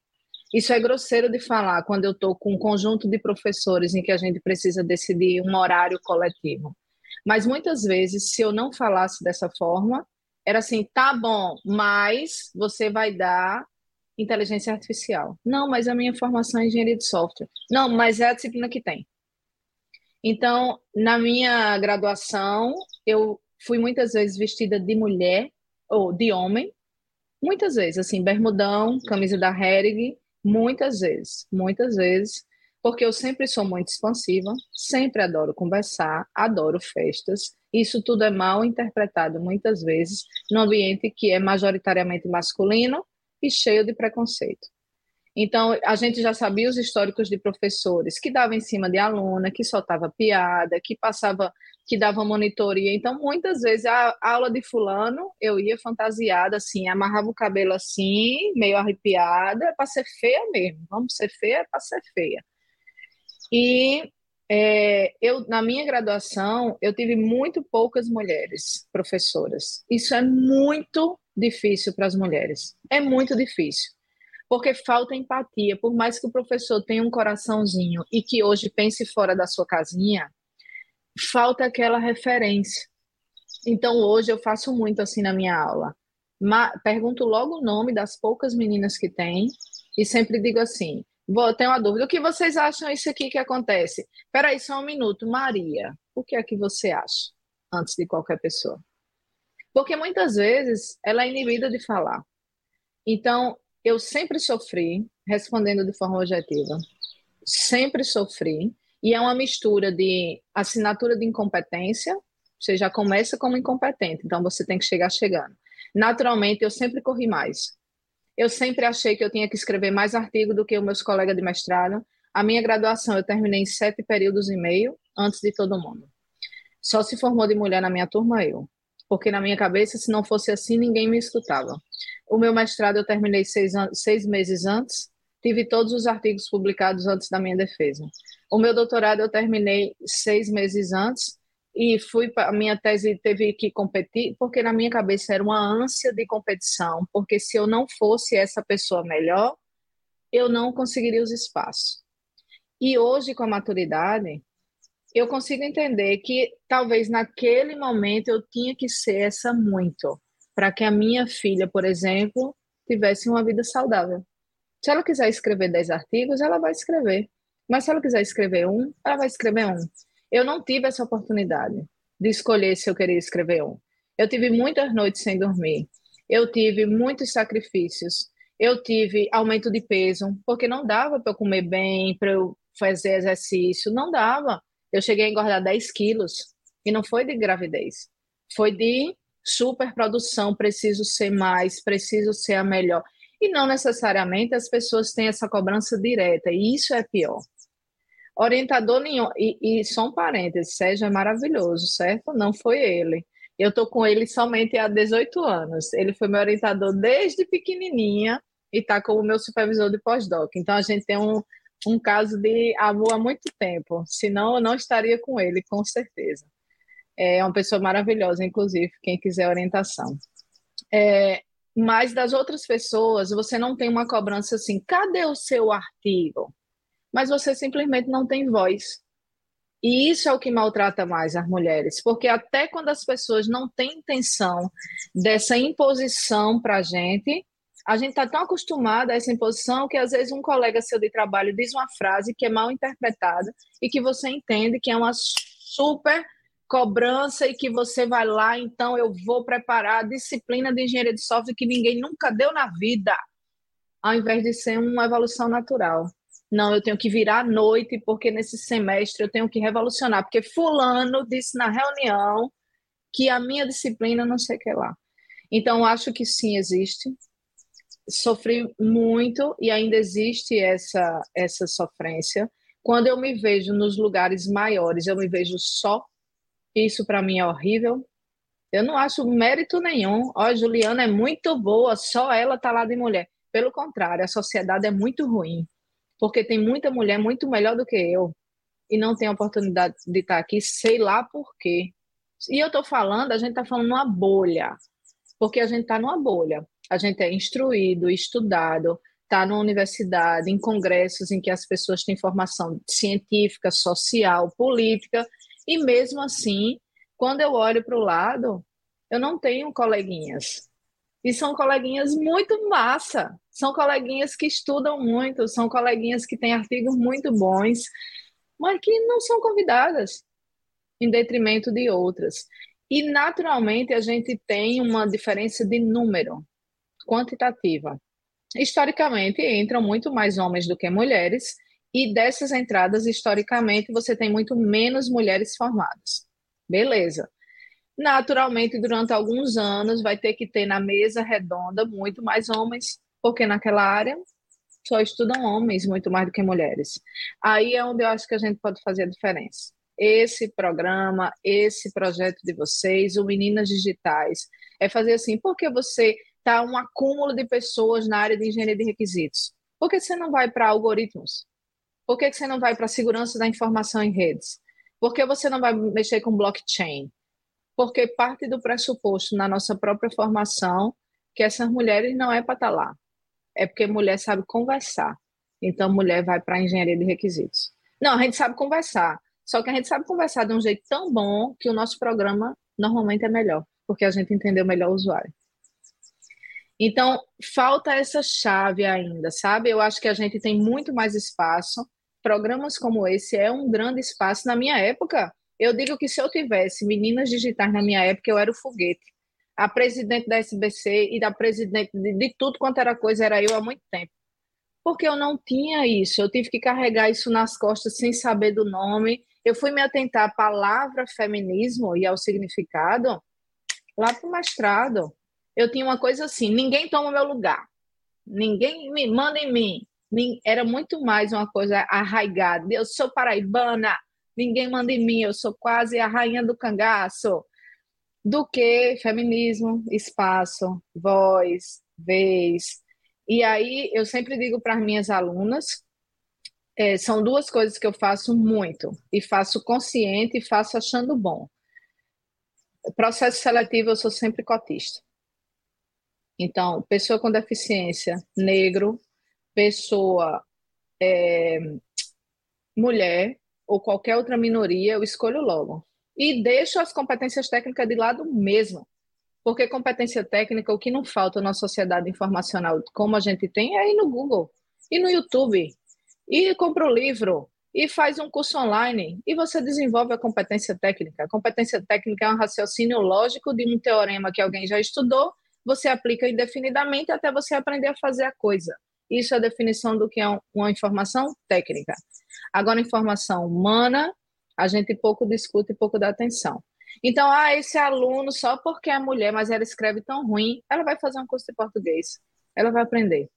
Isso é grosseiro de falar quando eu estou com um conjunto de professores em que a gente precisa decidir um horário coletivo. Mas muitas vezes, se eu não falasse dessa forma, era assim, tá bom, mas você vai dar inteligência artificial. Não, mas a minha formação é engenharia de software. Não, mas é a disciplina que tem. Então, na minha graduação, eu fui muitas vezes vestida de mulher ou de homem, muitas vezes, assim, bermudão, camisa da Hering, muitas vezes, muitas vezes, porque eu sempre sou muito expansiva, sempre adoro conversar, adoro festas. Isso tudo é mal interpretado muitas vezes no ambiente que é majoritariamente masculino e cheio de preconceito. Então, a gente já sabia os históricos de professores que davam em cima de aluna, que soltava piada, que passava, que dava monitoria. Então, muitas vezes, a aula de fulano, eu ia fantasiada assim, amarrava o cabelo assim, meio arrepiada, para ser feia mesmo. Vamos ser feia para ser feia. E é, eu, na minha graduação, eu tive muito poucas mulheres professoras. Isso é muito difícil para as mulheres. É muito difícil. Porque falta empatia. Por mais que o professor tenha um coraçãozinho e que hoje pense fora da sua casinha, falta aquela referência. Então, hoje eu faço muito assim na minha aula. pergunto logo o nome das poucas meninas que tem e sempre digo assim: vou ter uma dúvida. O que vocês acham isso aqui que acontece? Peraí, só um minuto. Maria, o que é que você acha? Antes de qualquer pessoa. Porque muitas vezes ela é inibida de falar. Então, eu sempre sofri, respondendo de forma objetiva, sempre sofri, e é uma mistura de assinatura de incompetência, você já começa como incompetente, então você tem que chegar chegando. Naturalmente, eu sempre corri mais. Eu sempre achei que eu tinha que escrever mais artigo do que os meus colegas de mestrado. A minha graduação eu terminei em sete períodos e meio, antes de todo mundo. Só se formou de mulher na minha turma eu porque na minha cabeça, se não fosse assim, ninguém me escutava. O meu mestrado eu terminei seis, seis meses antes, tive todos os artigos publicados antes da minha defesa. O meu doutorado eu terminei seis meses antes e fui a minha tese teve que competir porque na minha cabeça era uma ânsia de competição, porque se eu não fosse essa pessoa melhor, eu não conseguiria os espaços. E hoje com a maturidade, eu consigo entender que talvez naquele momento eu tinha que ser essa muito, para que a minha filha, por exemplo, tivesse uma vida saudável. Se ela quiser escrever 10 artigos, ela vai escrever. Mas se ela quiser escrever um, ela vai escrever um. Eu não tive essa oportunidade de escolher se eu queria escrever um. Eu tive muitas noites sem dormir. Eu tive muitos sacrifícios. Eu tive aumento de peso, porque não dava para eu comer bem, para eu fazer exercício. Não dava. Eu cheguei a engordar 10 quilos e não foi de gravidez, foi de superprodução, preciso ser mais, preciso ser a melhor. E não necessariamente as pessoas têm essa cobrança direta, e isso é pior. Orientador nenhum, e, e só um parênteses, Sérgio é maravilhoso, certo? Não foi ele. Eu estou com ele somente há 18 anos. Ele foi meu orientador desde pequenininha e está como meu supervisor de pós-doc. Então a gente tem um, um caso de amor há muito tempo, senão eu não estaria com ele, com certeza. É uma pessoa maravilhosa, inclusive, quem quiser orientação. É, mas das outras pessoas, você não tem uma cobrança assim, cadê o seu artigo? Mas você simplesmente não tem voz. E isso é o que maltrata mais as mulheres, porque até quando as pessoas não têm intenção dessa imposição para a gente, a gente está tão acostumada a essa imposição que às vezes um colega seu de trabalho diz uma frase que é mal interpretada e que você entende que é uma super cobrança e que você vai lá, então eu vou preparar a disciplina de engenharia de software que ninguém nunca deu na vida, ao invés de ser uma evolução natural. Não, eu tenho que virar à noite porque nesse semestre eu tenho que revolucionar, porque fulano disse na reunião que a minha disciplina não sei o que lá. Então, acho que sim, existe. Sofri muito e ainda existe essa, essa sofrência. Quando eu me vejo nos lugares maiores, eu me vejo só. Isso para mim é horrível. Eu não acho mérito nenhum. Ó, Juliana é muito boa, só ela tá lá de mulher. Pelo contrário, a sociedade é muito ruim porque tem muita mulher muito melhor do que eu e não tem oportunidade de estar aqui, sei lá por quê. E eu estou falando, a gente está falando numa bolha, porque a gente está numa bolha. A gente é instruído, estudado, está na universidade, em congressos em que as pessoas têm formação científica, social, política, e mesmo assim, quando eu olho para o lado, eu não tenho coleguinhas. E são coleguinhas muito massa, são coleguinhas que estudam muito, são coleguinhas que têm artigos muito bons, mas que não são convidadas, em detrimento de outras. E, naturalmente, a gente tem uma diferença de número quantitativa. Historicamente, entram muito mais homens do que mulheres, e dessas entradas, historicamente, você tem muito menos mulheres formadas. Beleza. Naturalmente, durante alguns anos, vai ter que ter na mesa redonda muito mais homens, porque naquela área só estudam homens muito mais do que mulheres. Aí é onde eu acho que a gente pode fazer a diferença. Esse programa, esse projeto de vocês, o Meninas Digitais, é fazer assim, porque você está um acúmulo de pessoas na área de engenharia de requisitos? Por que você não vai para algoritmos? Por que você não vai para segurança da informação em redes? Por que você não vai mexer com blockchain? Porque parte do pressuposto na nossa própria formação que essas mulheres não é para estar tá lá. É porque mulher sabe conversar. Então, mulher vai para a engenharia de requisitos. Não, a gente sabe conversar. Só que a gente sabe conversar de um jeito tão bom que o nosso programa normalmente é melhor, porque a gente entendeu melhor o usuário. Então, falta essa chave ainda, sabe? Eu acho que a gente tem muito mais espaço. Programas como esse é um grande espaço. Na minha época, eu digo que se eu tivesse meninas digitais na minha época, eu era o foguete. A presidente da SBC e da presidente de, de tudo quanto era coisa era eu há muito tempo. Porque eu não tinha isso, eu tive que carregar isso nas costas sem saber do nome. Eu fui me atentar à palavra feminismo e ao significado lá para o mestrado. Eu tinha uma coisa assim: ninguém toma meu lugar, ninguém me manda em mim. Era muito mais uma coisa arraigada. Eu sou paraibana, ninguém manda em mim, eu sou quase a rainha do cangaço, do que feminismo, espaço, voz, vez. E aí eu sempre digo para as minhas alunas, é, são duas coisas que eu faço muito, e faço consciente e faço achando bom. Processo seletivo, eu sou sempre cotista. Então, pessoa com deficiência, negro, pessoa é, mulher, ou qualquer outra minoria, eu escolho logo. E deixo as competências técnicas de lado mesmo. Porque competência técnica, o que não falta na sociedade informacional, como a gente tem, é ir no Google, e no YouTube, e compra o livro, e faz um curso online, e você desenvolve a competência técnica. A competência técnica é um raciocínio lógico de um teorema que alguém já estudou, você aplica indefinidamente até você aprender a fazer a coisa. Isso é a definição do que é uma informação técnica. Agora, informação humana, a gente pouco discute e pouco dá atenção. Então, ah, esse aluno, só porque é mulher, mas ela escreve tão ruim, ela vai fazer um curso de português. Ela vai aprender.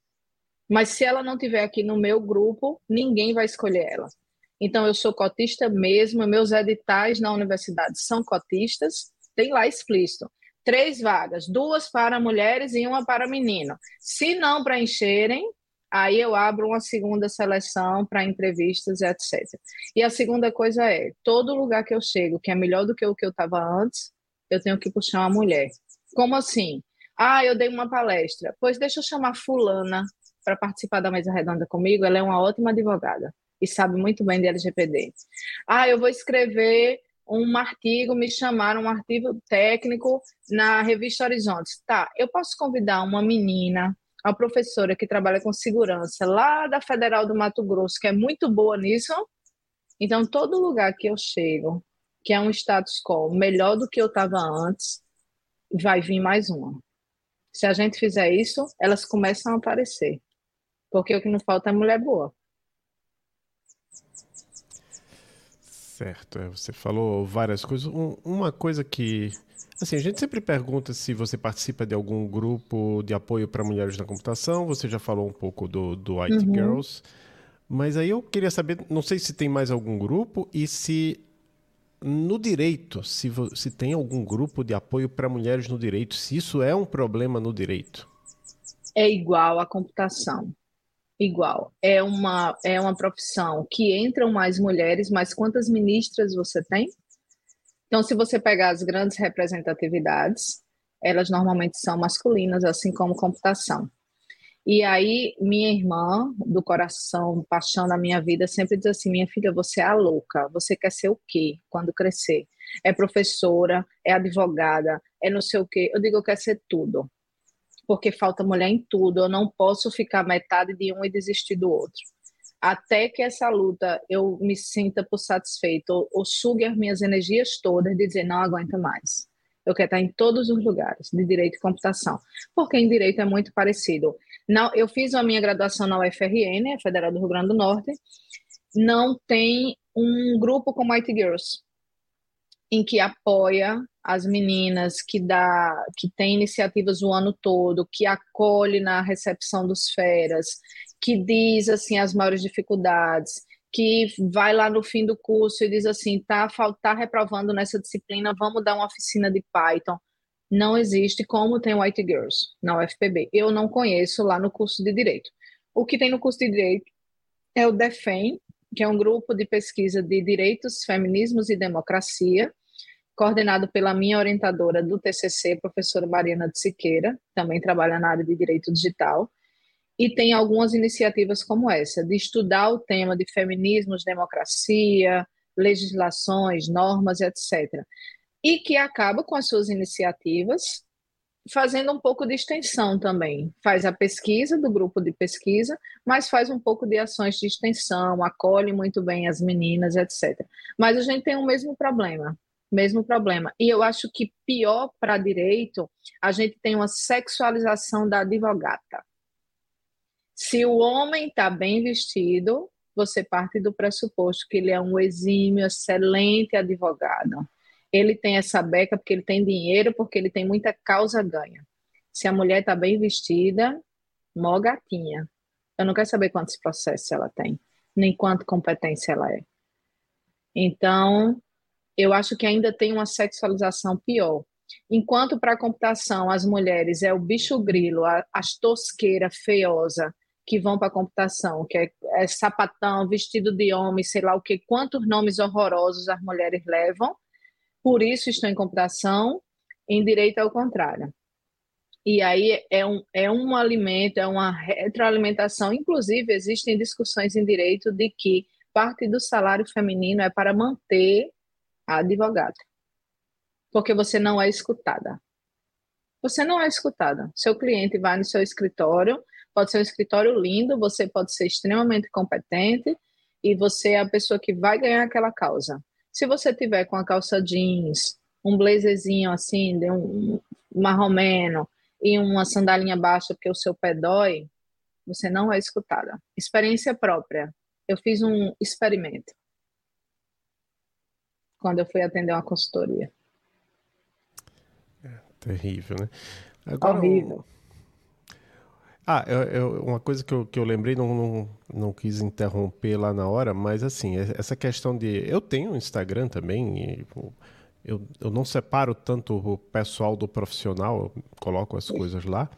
Mas se ela não tiver aqui no meu grupo, ninguém vai escolher ela. Então, eu sou cotista mesmo, meus editais na universidade são cotistas, tem lá explícito. Três vagas, duas para mulheres e uma para menino. Se não preencherem, Aí eu abro uma segunda seleção para entrevistas etc. E a segunda coisa é, todo lugar que eu chego, que é melhor do que o que eu estava antes, eu tenho que puxar uma mulher. Como assim? Ah, eu dei uma palestra. Pois deixa eu chamar fulana para participar da mesa redonda comigo, ela é uma ótima advogada. e sabe muito bem de LGPD. Ah, eu vou escrever um artigo, me chamaram um artigo técnico na revista Horizontes. Tá, eu posso convidar uma menina, uma professora que trabalha com segurança lá da Federal do Mato Grosso, que é muito boa nisso. Então, todo lugar que eu chego, que é um status quo melhor do que eu estava antes, vai vir mais uma. Se a gente fizer isso, elas começam a aparecer. Porque o que não falta é mulher boa. Certo, é, você falou várias coisas. Um, uma coisa que. Assim, a gente sempre pergunta se você participa de algum grupo de apoio para mulheres na computação. Você já falou um pouco do, do IT uhum. Girls. Mas aí eu queria saber, não sei se tem mais algum grupo e se no direito, se, se tem algum grupo de apoio para mulheres no direito, se isso é um problema no direito. É igual à computação igual. É uma, é uma profissão que entram mais mulheres, mas quantas ministras você tem? Então, se você pegar as grandes representatividades, elas normalmente são masculinas, assim como computação. E aí, minha irmã, do coração, paixão da minha vida, sempre diz assim: minha filha, você é a louca, você quer ser o quê quando crescer? É professora, é advogada, é não sei o quê. Eu digo, eu quero ser tudo porque falta mulher em tudo. Eu não posso ficar metade de um e desistir do outro. Até que essa luta eu me sinta por satisfeito, ou, ou sugue as minhas energias todas de dizer, não aguento mais. Eu quero estar em todos os lugares de direito e computação, porque em direito é muito parecido. Não, eu fiz a minha graduação na UFRN, Federal do Rio Grande do Norte, não tem um grupo como IT Girls, em que apoia as meninas, que dá, que tem iniciativas o ano todo, que acolhe na recepção dos feras, que diz assim as maiores dificuldades, que vai lá no fim do curso e diz assim, tá, tá reprovando nessa disciplina, vamos dar uma oficina de Python. Não existe como tem White Girls na UFPB. Eu não conheço lá no curso de Direito. O que tem no curso de Direito é o DEFEM, que é um grupo de pesquisa de direitos, feminismos e democracia, coordenado pela minha orientadora do TCC, professora Mariana de Siqueira, também trabalha na área de direito digital, e tem algumas iniciativas como essa, de estudar o tema de feminismos, democracia, legislações, normas, etc. E que acaba com as suas iniciativas fazendo um pouco de extensão também. Faz a pesquisa do grupo de pesquisa, mas faz um pouco de ações de extensão, acolhe muito bem as meninas, etc. Mas a gente tem o mesmo problema mesmo problema. E eu acho que pior para direito, a gente tem uma sexualização da advogata. Se o homem está bem vestido, você parte do pressuposto que ele é um exímio, excelente advogado. Ele tem essa beca porque ele tem dinheiro, porque ele tem muita causa ganha. Se a mulher está bem vestida, mó gatinha. Eu não quero saber quantos processos ela tem, nem quanto competência ela é. Então, eu acho que ainda tem uma sexualização pior. Enquanto para a computação as mulheres é o bicho grilo, a, as tosqueira feiosa que vão para a computação, que é, é, sapatão, vestido de homem, sei lá o que, quantos nomes horrorosos as mulheres levam, por isso estão em computação, em direito é o contrário. E aí é um, é um alimento, é uma retroalimentação, inclusive existem discussões em direito de que parte do salário feminino é para manter a advogada. Porque você não é escutada. Você não é escutada. Seu cliente vai no seu escritório, pode ser um escritório lindo, você pode ser extremamente competente e você é a pessoa que vai ganhar aquela causa. Se você tiver com a calça jeans, um blazerzinho assim, de um marromeno e uma sandalinha baixa porque o seu pé dói, você não é escutada. Experiência própria. Eu fiz um experimento quando eu fui atender uma consultoria. É, terrível, né? Agora, Horrível. Ah, eu, eu, uma coisa que eu, que eu lembrei, não, não, não quis interromper lá na hora, mas assim, essa questão de. Eu tenho Instagram também, eu, eu não separo tanto o pessoal do profissional, eu coloco as coisas lá.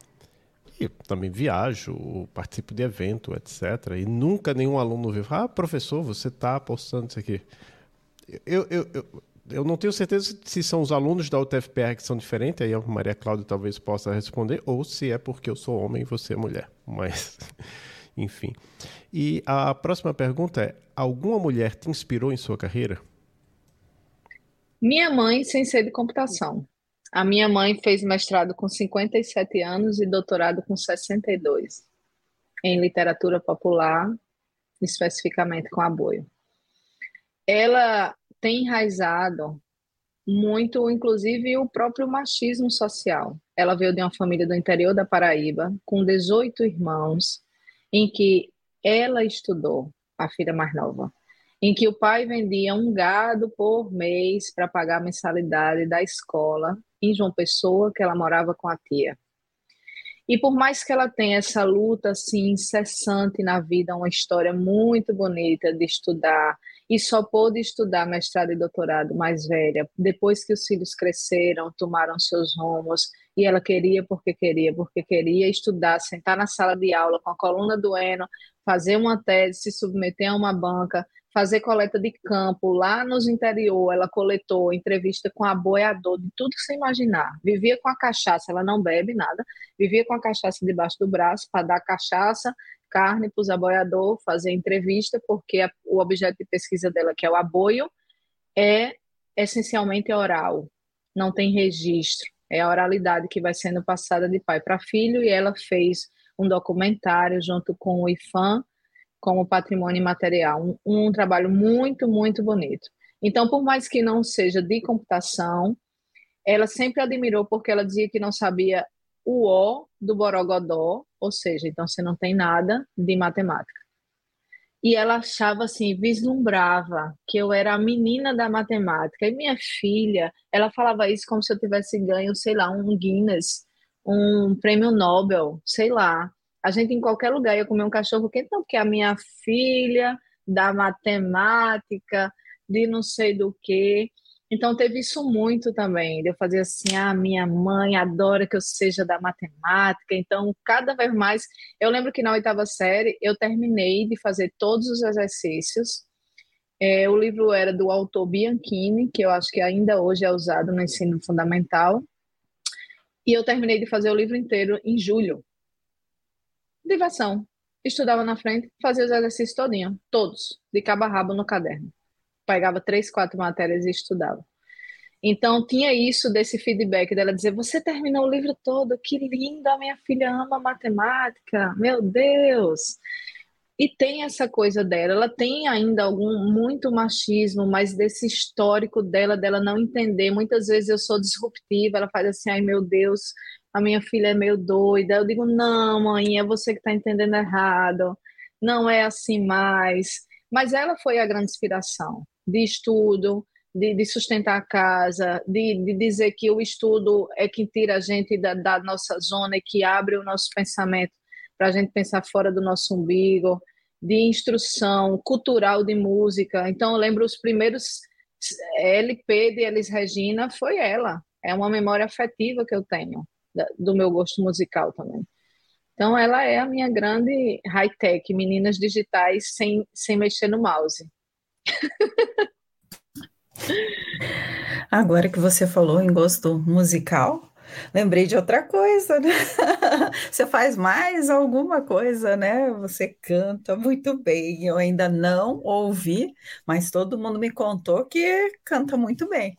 E também viajo, participo de evento, etc. E nunca nenhum aluno viu, ah, professor, você está postando isso aqui eu, eu, eu, eu, não tenho certeza se são os alunos da UTFPR que são diferentes, aí a Maria Cláudia talvez possa responder, ou se é porque eu sou homem e você é mulher. Mas, enfim. E a próxima pergunta é: alguma mulher te inspirou em sua carreira? Minha mãe, sem ser de computação. A minha mãe fez mestrado com 57 anos e doutorado com 62 em literatura popular, especificamente com aboio. Ela tem enraizado muito, inclusive, o próprio machismo social. Ela veio de uma família do interior da Paraíba, com 18 irmãos, em que ela estudou, a filha mais nova, em que o pai vendia um gado por mês para pagar a mensalidade da escola em João Pessoa, que ela morava com a tia. E por mais que ela tenha essa luta assim incessante na vida, uma história muito bonita de estudar, e só pôde estudar mestrado e doutorado mais velha, depois que os filhos cresceram, tomaram seus rumos, e ela queria porque queria, porque queria estudar, sentar na sala de aula com a coluna doendo, fazer uma tese, se submeter a uma banca, fazer coleta de campo lá nos interior. Ela coletou entrevista com aboiador de tudo que você imaginar. Vivia com a cachaça, ela não bebe nada, vivia com a cachaça debaixo do braço para dar cachaça, carne para os aboiadores, fazer entrevista, porque a, o objeto de pesquisa dela, que é o aboio, é essencialmente oral, não tem registro. É a oralidade que vai sendo passada de pai para filho, e ela fez um documentário junto com o IFAM, como patrimônio imaterial. Um, um trabalho muito, muito bonito. Então, por mais que não seja de computação, ela sempre admirou porque ela dizia que não sabia o O do Borogodó, ou seja, então você não tem nada de matemática. E ela achava assim, vislumbrava que eu era a menina da matemática. E minha filha, ela falava isso como se eu tivesse ganho, sei lá, um Guinness, um prêmio Nobel, sei lá a gente em qualquer lugar ia comer um cachorro quente, não, porque a minha filha da matemática, de não sei do que. Então teve isso muito também, eu fazer assim, ah, minha mãe adora que eu seja da matemática, então cada vez mais, eu lembro que na oitava série eu terminei de fazer todos os exercícios, é, o livro era do autor Bianchini, que eu acho que ainda hoje é usado no ensino fundamental, e eu terminei de fazer o livro inteiro em julho, diversão. Estudava na frente, fazia os exercícios todinho, todos, de cabo a rabo no caderno. Pegava três, quatro matérias e estudava. Então tinha isso desse feedback dela dizer: "Você terminou o livro todo, que lindo, a minha filha ama matemática. Meu Deus!" E tem essa coisa dela, ela tem ainda algum muito machismo, mas desse histórico dela, dela não entender. Muitas vezes eu sou disruptiva, ela faz assim, ai meu Deus, a minha filha é meio doida. Eu digo, não, mãe, é você que está entendendo errado. Não é assim mais. Mas ela foi a grande inspiração de estudo, de, de sustentar a casa, de, de, dizer que o estudo é que tira a gente da, da nossa zona e que abre o nosso pensamento para a gente pensar fora do nosso umbigo, de instrução cultural de música. Então, eu lembro os primeiros LP de Elis Regina, foi ela. É uma memória afetiva que eu tenho do meu gosto musical também. Então, ela é a minha grande high-tech, meninas digitais sem, sem mexer no mouse. Agora que você falou em gosto musical, lembrei de outra coisa, né? Você faz mais alguma coisa, né? Você canta muito bem. Eu ainda não ouvi, mas todo mundo me contou que canta muito bem.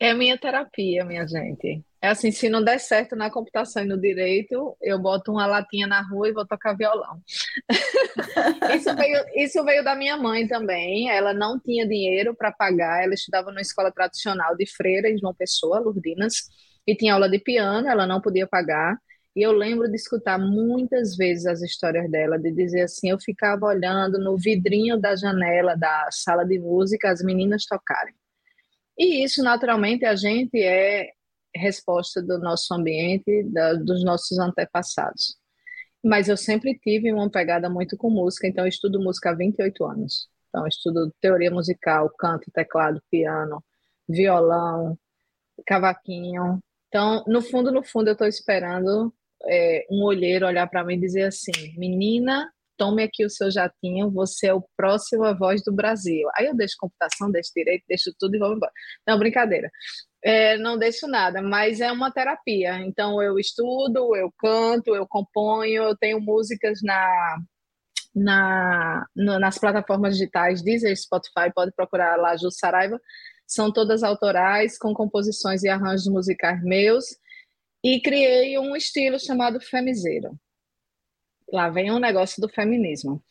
É minha terapia, minha gente. É assim, se não der certo na computação e no direito, eu boto uma latinha na rua e vou tocar violão. isso, veio, isso veio da minha mãe também. Ela não tinha dinheiro para pagar, ela estudava numa escola tradicional de freira em João Pessoa, Lourdinas, e tinha aula de piano, ela não podia pagar. E eu lembro de escutar muitas vezes as histórias dela, de dizer assim: eu ficava olhando no vidrinho da janela da sala de música as meninas tocarem. E isso, naturalmente, a gente é resposta do nosso ambiente, da, dos nossos antepassados. Mas eu sempre tive uma pegada muito com música, então eu estudo música há 28 anos. Então eu estudo teoria musical, canto, teclado, piano, violão, cavaquinho. Então, no fundo, no fundo, eu estou esperando é, um olheiro olhar para mim e dizer assim: menina, tome aqui o seu jatinho, você é o próximo a voz do Brasil. Aí eu deixo computação, deixo direito, deixo tudo e vamos embora. Não, brincadeira. É, não deixo nada, mas é uma terapia. Então eu estudo, eu canto, eu componho, eu tenho músicas na, na, nas plataformas digitais Deezer, Spotify, pode procurar lá Ju Saraiva. São todas autorais, com composições e arranjos musicais meus. E criei um estilo chamado Femizeiro. Lá vem um negócio do feminismo.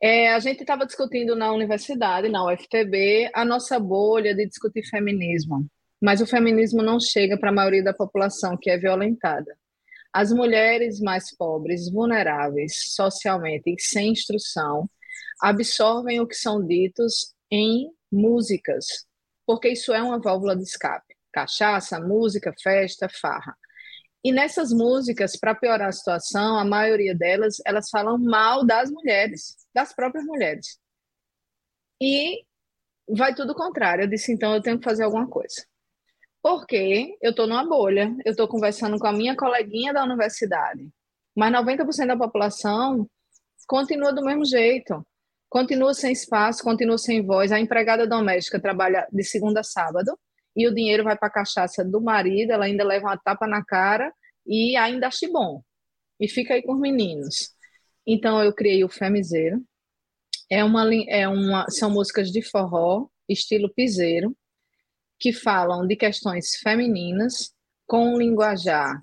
É, a gente estava discutindo na universidade, na UFTB, a nossa bolha de discutir feminismo. Mas o feminismo não chega para a maioria da população que é violentada. As mulheres mais pobres, vulneráveis socialmente e sem instrução, absorvem o que são ditos em músicas, porque isso é uma válvula de escape. Cachaça, música, festa, farra. E nessas músicas, para piorar a situação, a maioria delas, elas falam mal das mulheres, das próprias mulheres. E vai tudo contrário. Eu disse, então eu tenho que fazer alguma coisa. Porque eu estou numa bolha, eu estou conversando com a minha coleguinha da universidade, mas 90% da população continua do mesmo jeito, continua sem espaço, continua sem voz. A empregada doméstica trabalha de segunda a sábado e o dinheiro vai para a cachaça do marido, ela ainda leva uma tapa na cara e ainda acha bom. E fica aí com os meninos. Então eu criei o Femizeiro. É uma, é uma, são músicas de forró, estilo piseiro, que falam de questões femininas com um linguajar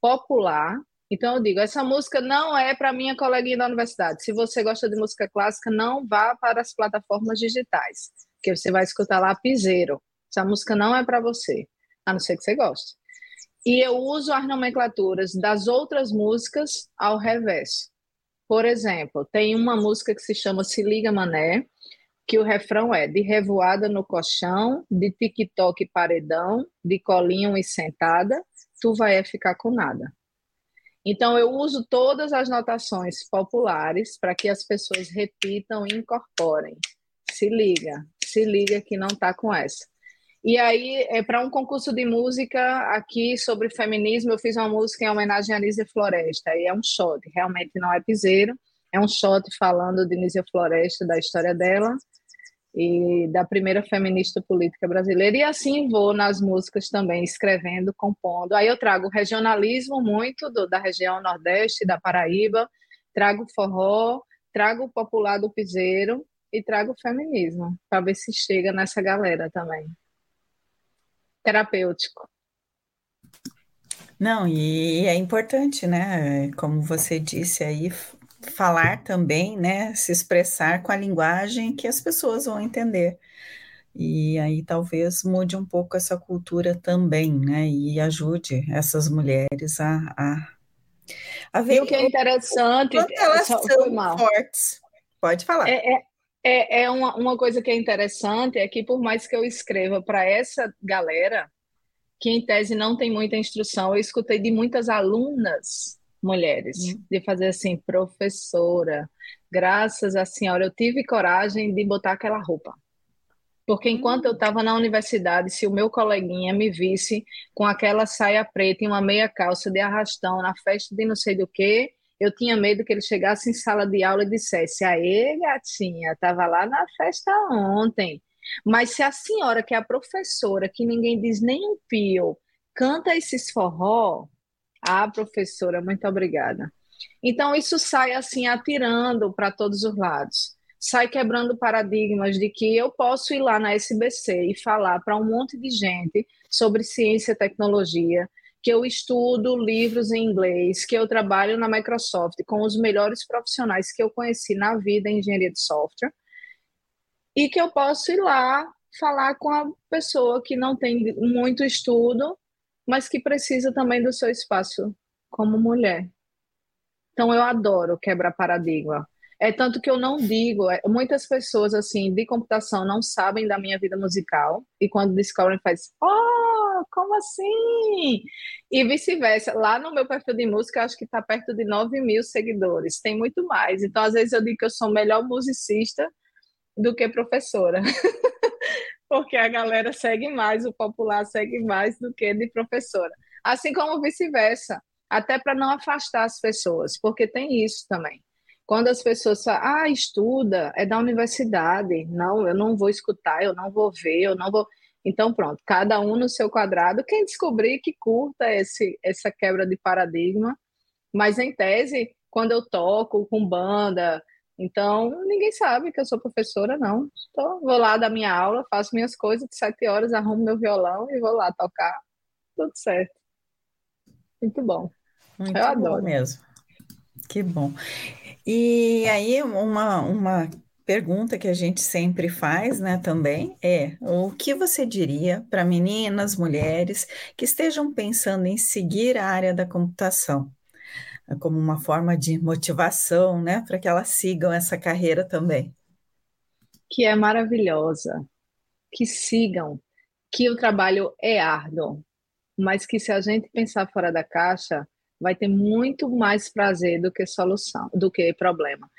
popular. Então eu digo, essa música não é para minha coleguinha da universidade. Se você gosta de música clássica, não vá para as plataformas digitais, que você vai escutar lá piseiro. Essa música não é para você, a não ser que você goste. E eu uso as nomenclaturas das outras músicas ao revés. Por exemplo, tem uma música que se chama Se Liga Mané, que o refrão é de revoada no colchão, de tic-toc paredão, de colinho e sentada, tu vai ficar com nada. Então eu uso todas as notações populares para que as pessoas repitam e incorporem. Se liga, se liga que não tá com essa. E aí, é, para um concurso de música aqui sobre feminismo, eu fiz uma música em homenagem a Nízia Floresta. E é um shot, realmente não é piseiro, é um shot falando de Nízia Floresta, da história dela e da primeira feminista política brasileira. E assim vou nas músicas também, escrevendo, compondo. Aí eu trago regionalismo muito do, da região Nordeste, da Paraíba, trago forró, trago o popular do piseiro e trago feminismo, para ver se chega nessa galera também. Terapêutico. Não, e é importante, né? Como você disse aí, falar também, né, se expressar com a linguagem que as pessoas vão entender. E aí talvez mude um pouco essa cultura também, né, e ajude essas mulheres a, a, a ver o que é interessante. Quanto elas são fortes. Pode falar. É, é, é, é uma, uma coisa que é interessante é que por mais que eu escreva para essa galera, que em tese não tem muita instrução, eu escutei de muitas alunas mulheres, uhum. de fazer assim, professora, graças à senhora, eu tive coragem de botar aquela roupa. Porque enquanto eu estava na universidade, se o meu coleguinha me visse com aquela saia preta e uma meia calça de arrastão na festa de não sei do que, eu tinha medo que ele chegasse em sala de aula e dissesse: Aê, gatinha, estava lá na festa ontem. Mas se a senhora, que é a professora, que ninguém diz nem um pio, canta esses forró, ah, professora, muito obrigada. Então, isso sai assim, atirando para todos os lados. Sai quebrando paradigmas de que eu posso ir lá na SBC e falar para um monte de gente sobre ciência e tecnologia, que eu estudo livros em inglês, que eu trabalho na Microsoft com os melhores profissionais que eu conheci na vida em engenharia de software, e que eu posso ir lá falar com a pessoa que não tem muito estudo mas que precisa também do seu espaço como mulher. Então eu adoro quebrar paradigma. É tanto que eu não digo, é, muitas pessoas assim de computação não sabem da minha vida musical e quando descobrem faz, oh, como assim? E vice-versa. Lá no meu perfil de música, acho que está perto de 9 mil seguidores. Tem muito mais. Então, às vezes eu digo que eu sou melhor musicista do que professora. porque a galera segue mais, o popular segue mais do que de professora. Assim como vice-versa, até para não afastar as pessoas, porque tem isso também. Quando as pessoas falam, ah, estuda, é da universidade. Não, eu não vou escutar, eu não vou ver, eu não vou. Então, pronto, cada um no seu quadrado. Quem descobrir que curta esse, essa quebra de paradigma, mas em tese, quando eu toco com banda, então ninguém sabe que eu sou professora, não. Então, vou lá dar minha aula, faço minhas coisas de sete horas, arrumo meu violão e vou lá tocar. Tudo certo. Muito bom. Muito eu bom adoro. mesmo. Que bom. E aí, uma, uma pergunta que a gente sempre faz, né, também é: o que você diria para meninas, mulheres que estejam pensando em seguir a área da computação? Como uma forma de motivação, né, para que elas sigam essa carreira também. Que é maravilhosa, que sigam, que o trabalho é árduo, mas que se a gente pensar fora da caixa, vai ter muito mais prazer do que solução, do que problema.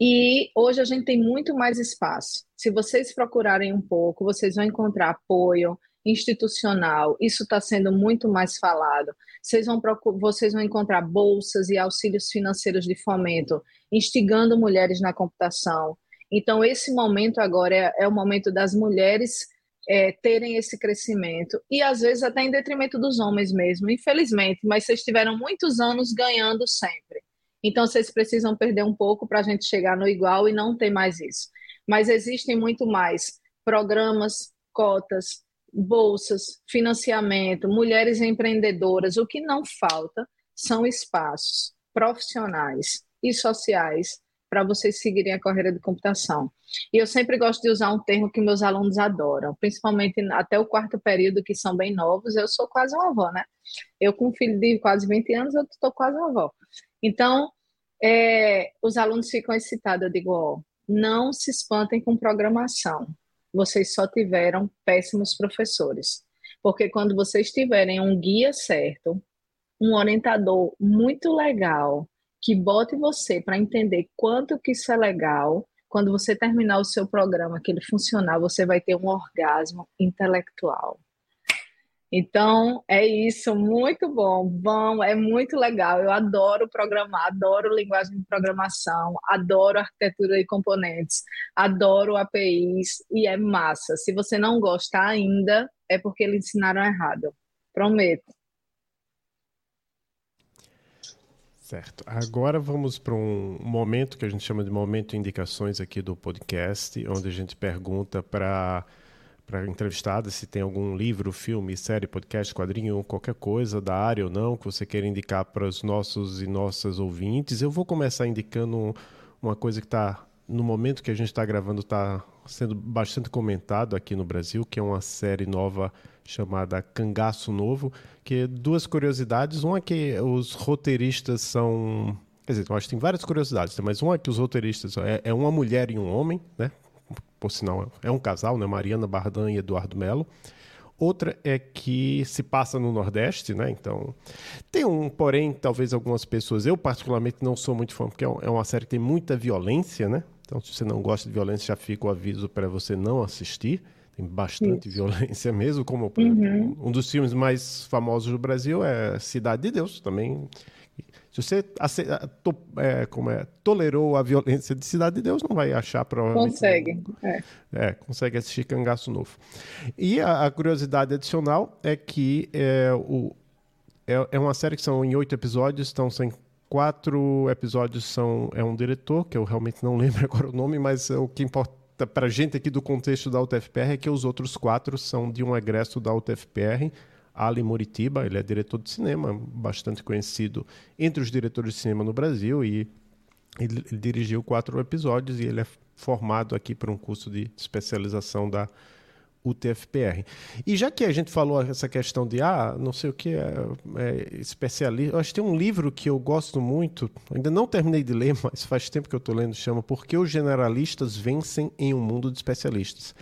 E hoje a gente tem muito mais espaço. Se vocês procurarem um pouco, vocês vão encontrar apoio institucional. Isso está sendo muito mais falado. Vocês vão, vocês vão encontrar bolsas e auxílios financeiros de fomento, instigando mulheres na computação. Então, esse momento agora é, é o momento das mulheres é, terem esse crescimento e às vezes até em detrimento dos homens mesmo, infelizmente, mas vocês tiveram muitos anos ganhando sempre. Então vocês precisam perder um pouco para a gente chegar no igual e não ter mais isso. Mas existem muito mais programas, cotas, bolsas, financiamento, mulheres empreendedoras. O que não falta são espaços profissionais e sociais para vocês seguirem a carreira de computação. E eu sempre gosto de usar um termo que meus alunos adoram, principalmente até o quarto período, que são bem novos, eu sou quase uma avó, né? Eu com um filho de quase 20 anos, eu estou quase uma avó. Então, é, os alunos ficam excitados, eu digo, ó, não se espantem com programação, vocês só tiveram péssimos professores. Porque quando vocês tiverem um guia certo, um orientador muito legal, que bote você para entender quanto que isso é legal. Quando você terminar o seu programa, que ele funcionar, você vai ter um orgasmo intelectual. Então, é isso, muito bom, bom, é muito legal. Eu adoro programar, adoro linguagem de programação, adoro arquitetura e componentes, adoro APIs e é massa. Se você não gosta ainda, é porque eles ensinaram errado. Prometo. Certo. Agora vamos para um momento que a gente chama de momento indicações aqui do podcast, onde a gente pergunta para para entrevistada se tem algum livro, filme, série, podcast, quadrinho, qualquer coisa da área ou não que você queira indicar para os nossos e nossas ouvintes. Eu vou começar indicando uma coisa que está no momento que a gente está gravando está sendo bastante comentado aqui no Brasil, que é uma série nova chamada Cangaço Novo, que duas curiosidades. Uma é que os roteiristas são. Quer dizer, eu acho que tem várias curiosidades, mas uma é que os roteiristas é, é uma mulher e um homem, né? Por sinal, é um casal, né? Mariana Bardan e Eduardo Melo. Outra é que se passa no Nordeste, né? Então, tem um, porém, talvez algumas pessoas, eu particularmente não sou muito fã, porque é, é uma série que tem muita violência, né? Então, se você não gosta de violência, já fica o aviso para você não assistir. Tem bastante violência mesmo, como uhum. um dos filmes mais famosos do Brasil é Cidade de Deus, também. Se você é, como é, tolerou a violência de Cidade de Deus, não vai achar provavelmente. Consegue. É. é consegue assistir Cangaço Novo. E a, a curiosidade adicional é que é, o, é, é uma série que são em oito episódios, então são quatro episódios são é um diretor que eu realmente não lembro agora o nome, mas o que importa para gente aqui do contexto da UTFPR é que os outros quatro são de um egresso da UTFPR, Ali Moritiba, ele é diretor de cinema, bastante conhecido entre os diretores de cinema no Brasil e ele, ele dirigiu quatro episódios e ele é formado aqui por um curso de especialização da UTFPR. E já que a gente falou essa questão de, ah, não sei o que, é, é especialista, acho que tem um livro que eu gosto muito, ainda não terminei de ler, mas faz tempo que eu estou lendo, chama Por que os generalistas vencem em um mundo de especialistas?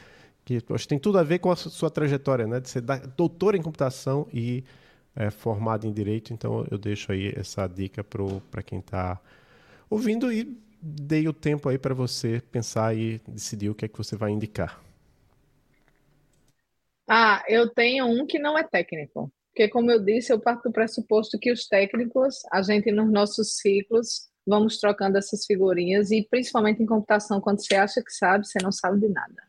Que acho que tem tudo a ver com a sua trajetória, né, de ser doutor em computação e é, formado em direito, então eu deixo aí essa dica para quem está ouvindo e dei o tempo aí para você pensar e decidir o que é que você vai indicar. Ah, eu tenho um que não é técnico. Porque, como eu disse, eu parto do pressuposto que os técnicos, a gente nos nossos ciclos, vamos trocando essas figurinhas e principalmente em computação, quando você acha que sabe, você não sabe de nada.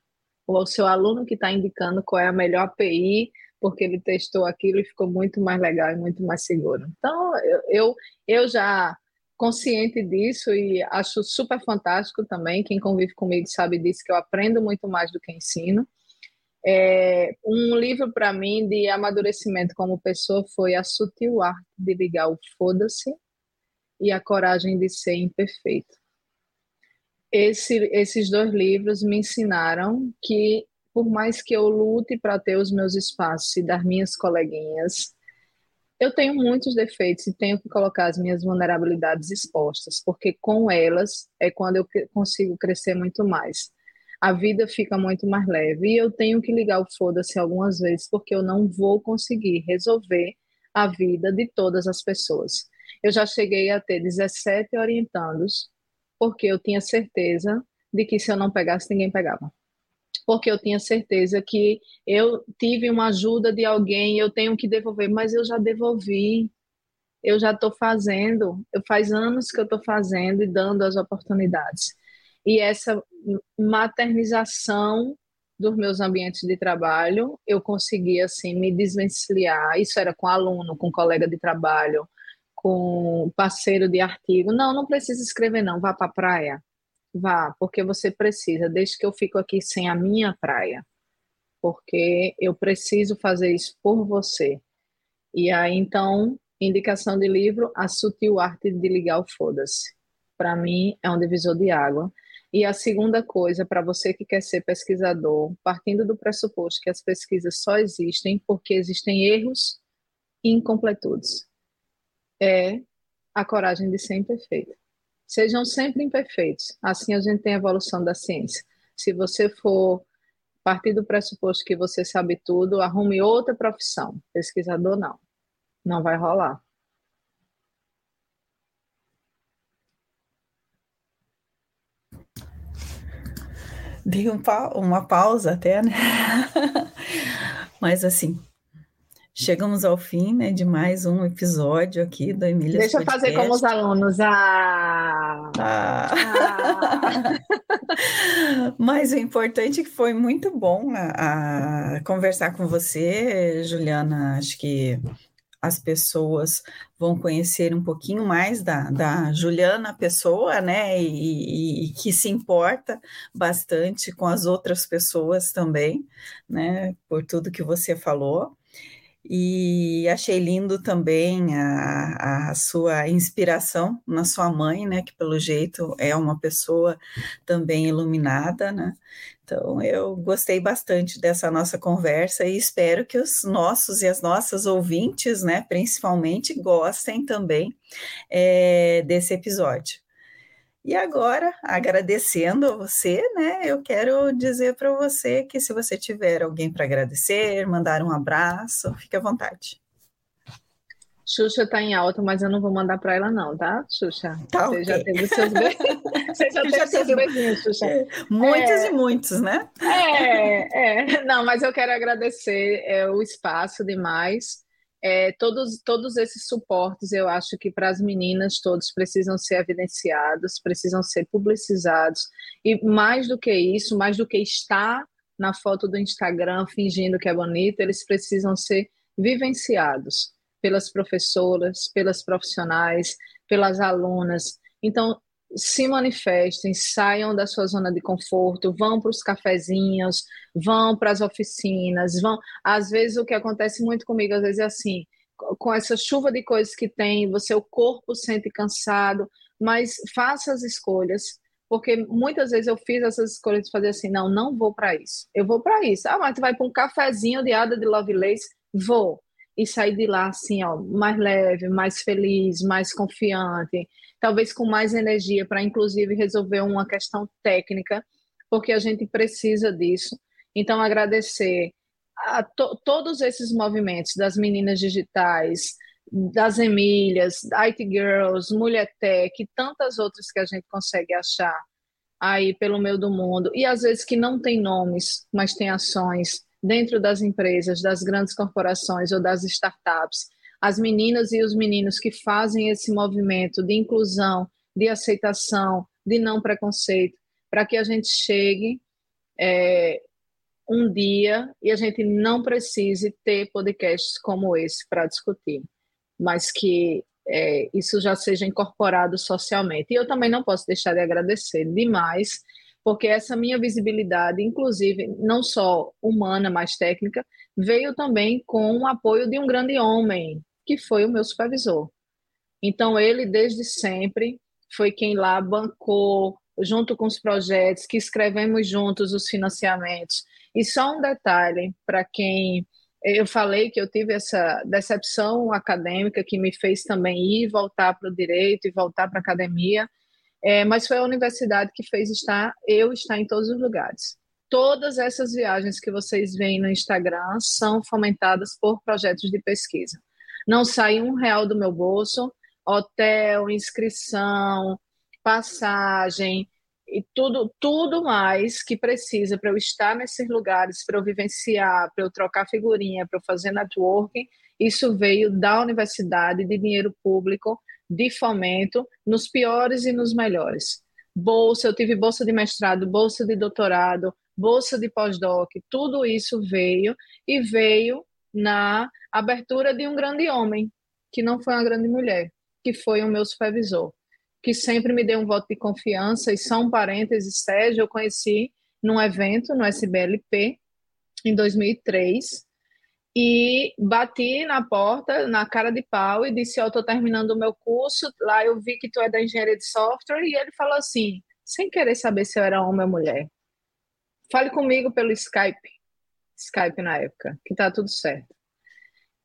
Ou o seu aluno que está indicando qual é a melhor API, porque ele testou aquilo e ficou muito mais legal e muito mais seguro. Então, eu, eu, eu já consciente disso e acho super fantástico também. Quem convive comigo sabe disso, que eu aprendo muito mais do que ensino. É, um livro para mim de amadurecimento como pessoa foi A Sutil Arte de Ligar o Foda-se e A Coragem de Ser Imperfeito. Esse, esses dois livros me ensinaram que, por mais que eu lute para ter os meus espaços e das minhas coleguinhas, eu tenho muitos defeitos e tenho que colocar as minhas vulnerabilidades expostas, porque com elas é quando eu consigo crescer muito mais. A vida fica muito mais leve e eu tenho que ligar o foda-se algumas vezes, porque eu não vou conseguir resolver a vida de todas as pessoas. Eu já cheguei a ter 17 orientandos, porque eu tinha certeza de que se eu não pegasse, ninguém pegava porque eu tinha certeza que eu tive uma ajuda de alguém, eu tenho que devolver, mas eu já devolvi, eu já estou fazendo, eu faz anos que eu estou fazendo e dando as oportunidades. E essa maternização dos meus ambientes de trabalho, eu consegui assim me desvencilhar. Isso era com aluno, com colega de trabalho, com parceiro de artigo. Não, não precisa escrever não, vá para a praia. Vá, porque você precisa, desde que eu fico aqui sem a minha praia, porque eu preciso fazer isso por você. E aí, então, indicação de livro, A Sutil Arte de Ligar o Foda-se. Para mim, é um divisor de água. E a segunda coisa, para você que quer ser pesquisador, partindo do pressuposto que as pesquisas só existem porque existem erros e incompletudes, é a coragem de ser imperfeito. Sejam sempre imperfeitos. Assim a gente tem a evolução da ciência. Se você for partir do pressuposto que você sabe tudo, arrume outra profissão. Pesquisador, não. Não vai rolar. Dei um pa uma pausa até, né? Mas assim, Chegamos ao fim né, de mais um episódio aqui do Emília. Deixa eu fazer como os alunos. Ah! ah. ah. Mas o importante é que foi muito bom a, a conversar com você, Juliana. Acho que as pessoas vão conhecer um pouquinho mais da, da Juliana pessoa, né? E, e, e, que se importa bastante com as outras pessoas também, né? Por tudo que você falou. E achei lindo também a, a sua inspiração na sua mãe, né? Que pelo jeito é uma pessoa também iluminada, né? Então eu gostei bastante dessa nossa conversa e espero que os nossos e as nossas ouvintes, né, principalmente, gostem também é, desse episódio. E agora, agradecendo a você, né, eu quero dizer para você que se você tiver alguém para agradecer, mandar um abraço, fique à vontade. Xuxa está em alta, mas eu não vou mandar para ela não, tá, Xuxa? Tá, você okay. já teve seus beijinhos. Você já teve seus beijinhos, Xuxa. É, muitos é, e muitos, né? É, é. Não, mas eu quero agradecer é, o espaço demais. É, todos, todos esses suportes, eu acho que para as meninas todos precisam ser evidenciados, precisam ser publicizados. E mais do que isso, mais do que estar na foto do Instagram fingindo que é bonito, eles precisam ser vivenciados pelas professoras, pelas profissionais, pelas alunas. Então, se manifestem, saiam da sua zona de conforto, vão para os cafezinhos, vão para as oficinas, vão. Às vezes o que acontece muito comigo, às vezes é assim, com essa chuva de coisas que tem, você o corpo sente cansado, mas faça as escolhas, porque muitas vezes eu fiz essas escolhas de fazer assim, não, não vou para isso. Eu vou para isso. Ah, mas tu vai para um cafezinho de Ada de Lovelace? Vou. E sair de lá assim, ó, mais leve, mais feliz, mais confiante talvez com mais energia para, inclusive, resolver uma questão técnica, porque a gente precisa disso. Então, agradecer a to todos esses movimentos das meninas digitais, das Emílias, IT Girls, Mulher Tech e tantas outras que a gente consegue achar aí pelo meio do mundo, e às vezes que não tem nomes, mas tem ações dentro das empresas, das grandes corporações ou das startups, as meninas e os meninos que fazem esse movimento de inclusão de aceitação, de não preconceito, para que a gente chegue é, um dia e a gente não precise ter podcasts como esse para discutir, mas que é, isso já seja incorporado socialmente. E eu também não posso deixar de agradecer demais, porque essa minha visibilidade, inclusive, não só humana, mas técnica, veio também com o apoio de um grande homem, que foi o meu supervisor. Então, ele, desde sempre, foi quem lá bancou, junto com os projetos, que escrevemos juntos os financiamentos. E só um detalhe para quem eu falei que eu tive essa decepção acadêmica que me fez também ir voltar para o direito e voltar para a academia, é, mas foi a universidade que fez estar eu estar em todos os lugares. Todas essas viagens que vocês veem no Instagram são fomentadas por projetos de pesquisa. Não sai um real do meu bolso, hotel, inscrição, passagem, e tudo, tudo mais que precisa para eu estar nesses lugares, para eu vivenciar, para eu trocar figurinha, para eu fazer networking, isso veio da universidade, de dinheiro público, de fomento, nos piores e nos melhores. Bolsa, eu tive bolsa de mestrado, bolsa de doutorado, bolsa de pós-doc, tudo isso veio e veio na abertura de um grande homem, que não foi uma grande mulher, que foi o meu supervisor que sempre me deu um voto de confiança. E um parênteses, Sérgio, eu conheci num evento no SBLP em 2003 e bati na porta, na cara de pau e disse, eu oh, estou terminando o meu curso, lá eu vi que tu é da engenharia de software e ele falou assim, sem querer saber se eu era homem ou mulher, fale comigo pelo Skype, Skype na época, que tá tudo certo.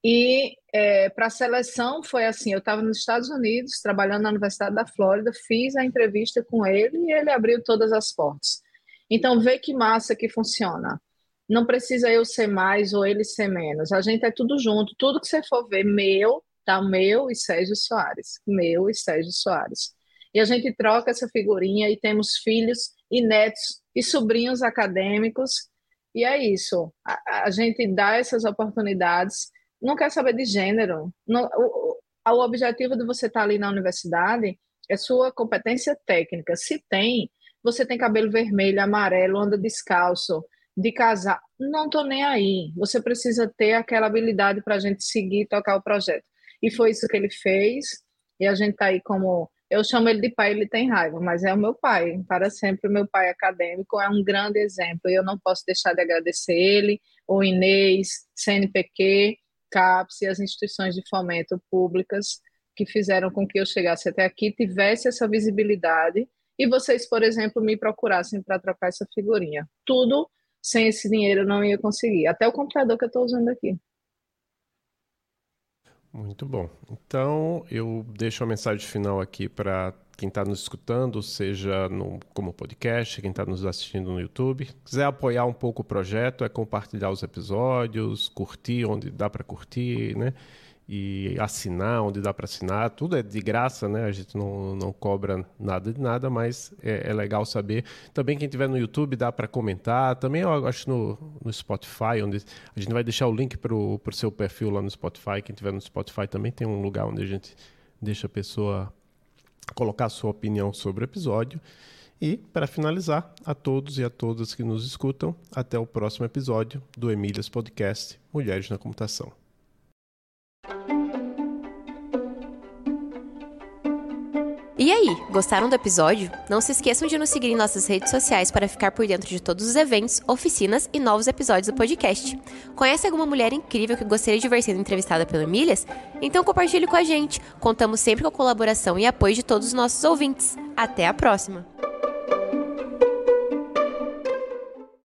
E é, para a seleção foi assim: eu estava nos Estados Unidos, trabalhando na Universidade da Flórida, fiz a entrevista com ele e ele abriu todas as portas. Então, vê que massa que funciona. Não precisa eu ser mais ou ele ser menos. A gente é tudo junto. Tudo que você for ver, meu, tá meu e Sérgio Soares. Meu e Sérgio Soares. E a gente troca essa figurinha e temos filhos e netos e sobrinhos acadêmicos. E é isso. A, a gente dá essas oportunidades não quer saber de gênero. Não, o, o objetivo de você estar ali na universidade é sua competência técnica. Se tem, você tem cabelo vermelho, amarelo, anda descalço, de casar, não tô nem aí. Você precisa ter aquela habilidade para a gente seguir e tocar o projeto. E foi isso que ele fez. E a gente está aí como eu chamo ele de pai, ele tem raiva, mas é o meu pai, para sempre o meu pai acadêmico, é um grande exemplo, e eu não posso deixar de agradecer ele, o Inês, CNPq, CAPES e as instituições de fomento públicas que fizeram com que eu chegasse até aqui, tivesse essa visibilidade e vocês, por exemplo, me procurassem para trocar essa figurinha. Tudo sem esse dinheiro eu não ia conseguir, até o computador que eu estou usando aqui. Muito bom. Então, eu deixo a mensagem final aqui para quem está nos escutando, seja no, como podcast, quem está nos assistindo no YouTube. Quiser apoiar um pouco o projeto, é compartilhar os episódios, curtir onde dá para curtir, né? E assinar onde dá para assinar. Tudo é de graça, né? A gente não, não cobra nada de nada, mas é, é legal saber. Também quem estiver no YouTube dá para comentar. Também eu acho no, no Spotify, onde a gente vai deixar o link para o seu perfil lá no Spotify. Quem estiver no Spotify também tem um lugar onde a gente deixa a pessoa colocar sua opinião sobre o episódio. E, para finalizar, a todos e a todas que nos escutam, até o próximo episódio do Emílias Podcast Mulheres na Computação. E aí, gostaram do episódio? Não se esqueçam de nos seguir em nossas redes sociais para ficar por dentro de todos os eventos, oficinas e novos episódios do podcast. Conhece alguma mulher incrível que gostaria de ver sendo entrevistada pelo Emílias? Então compartilhe com a gente. Contamos sempre com a colaboração e apoio de todos os nossos ouvintes. Até a próxima!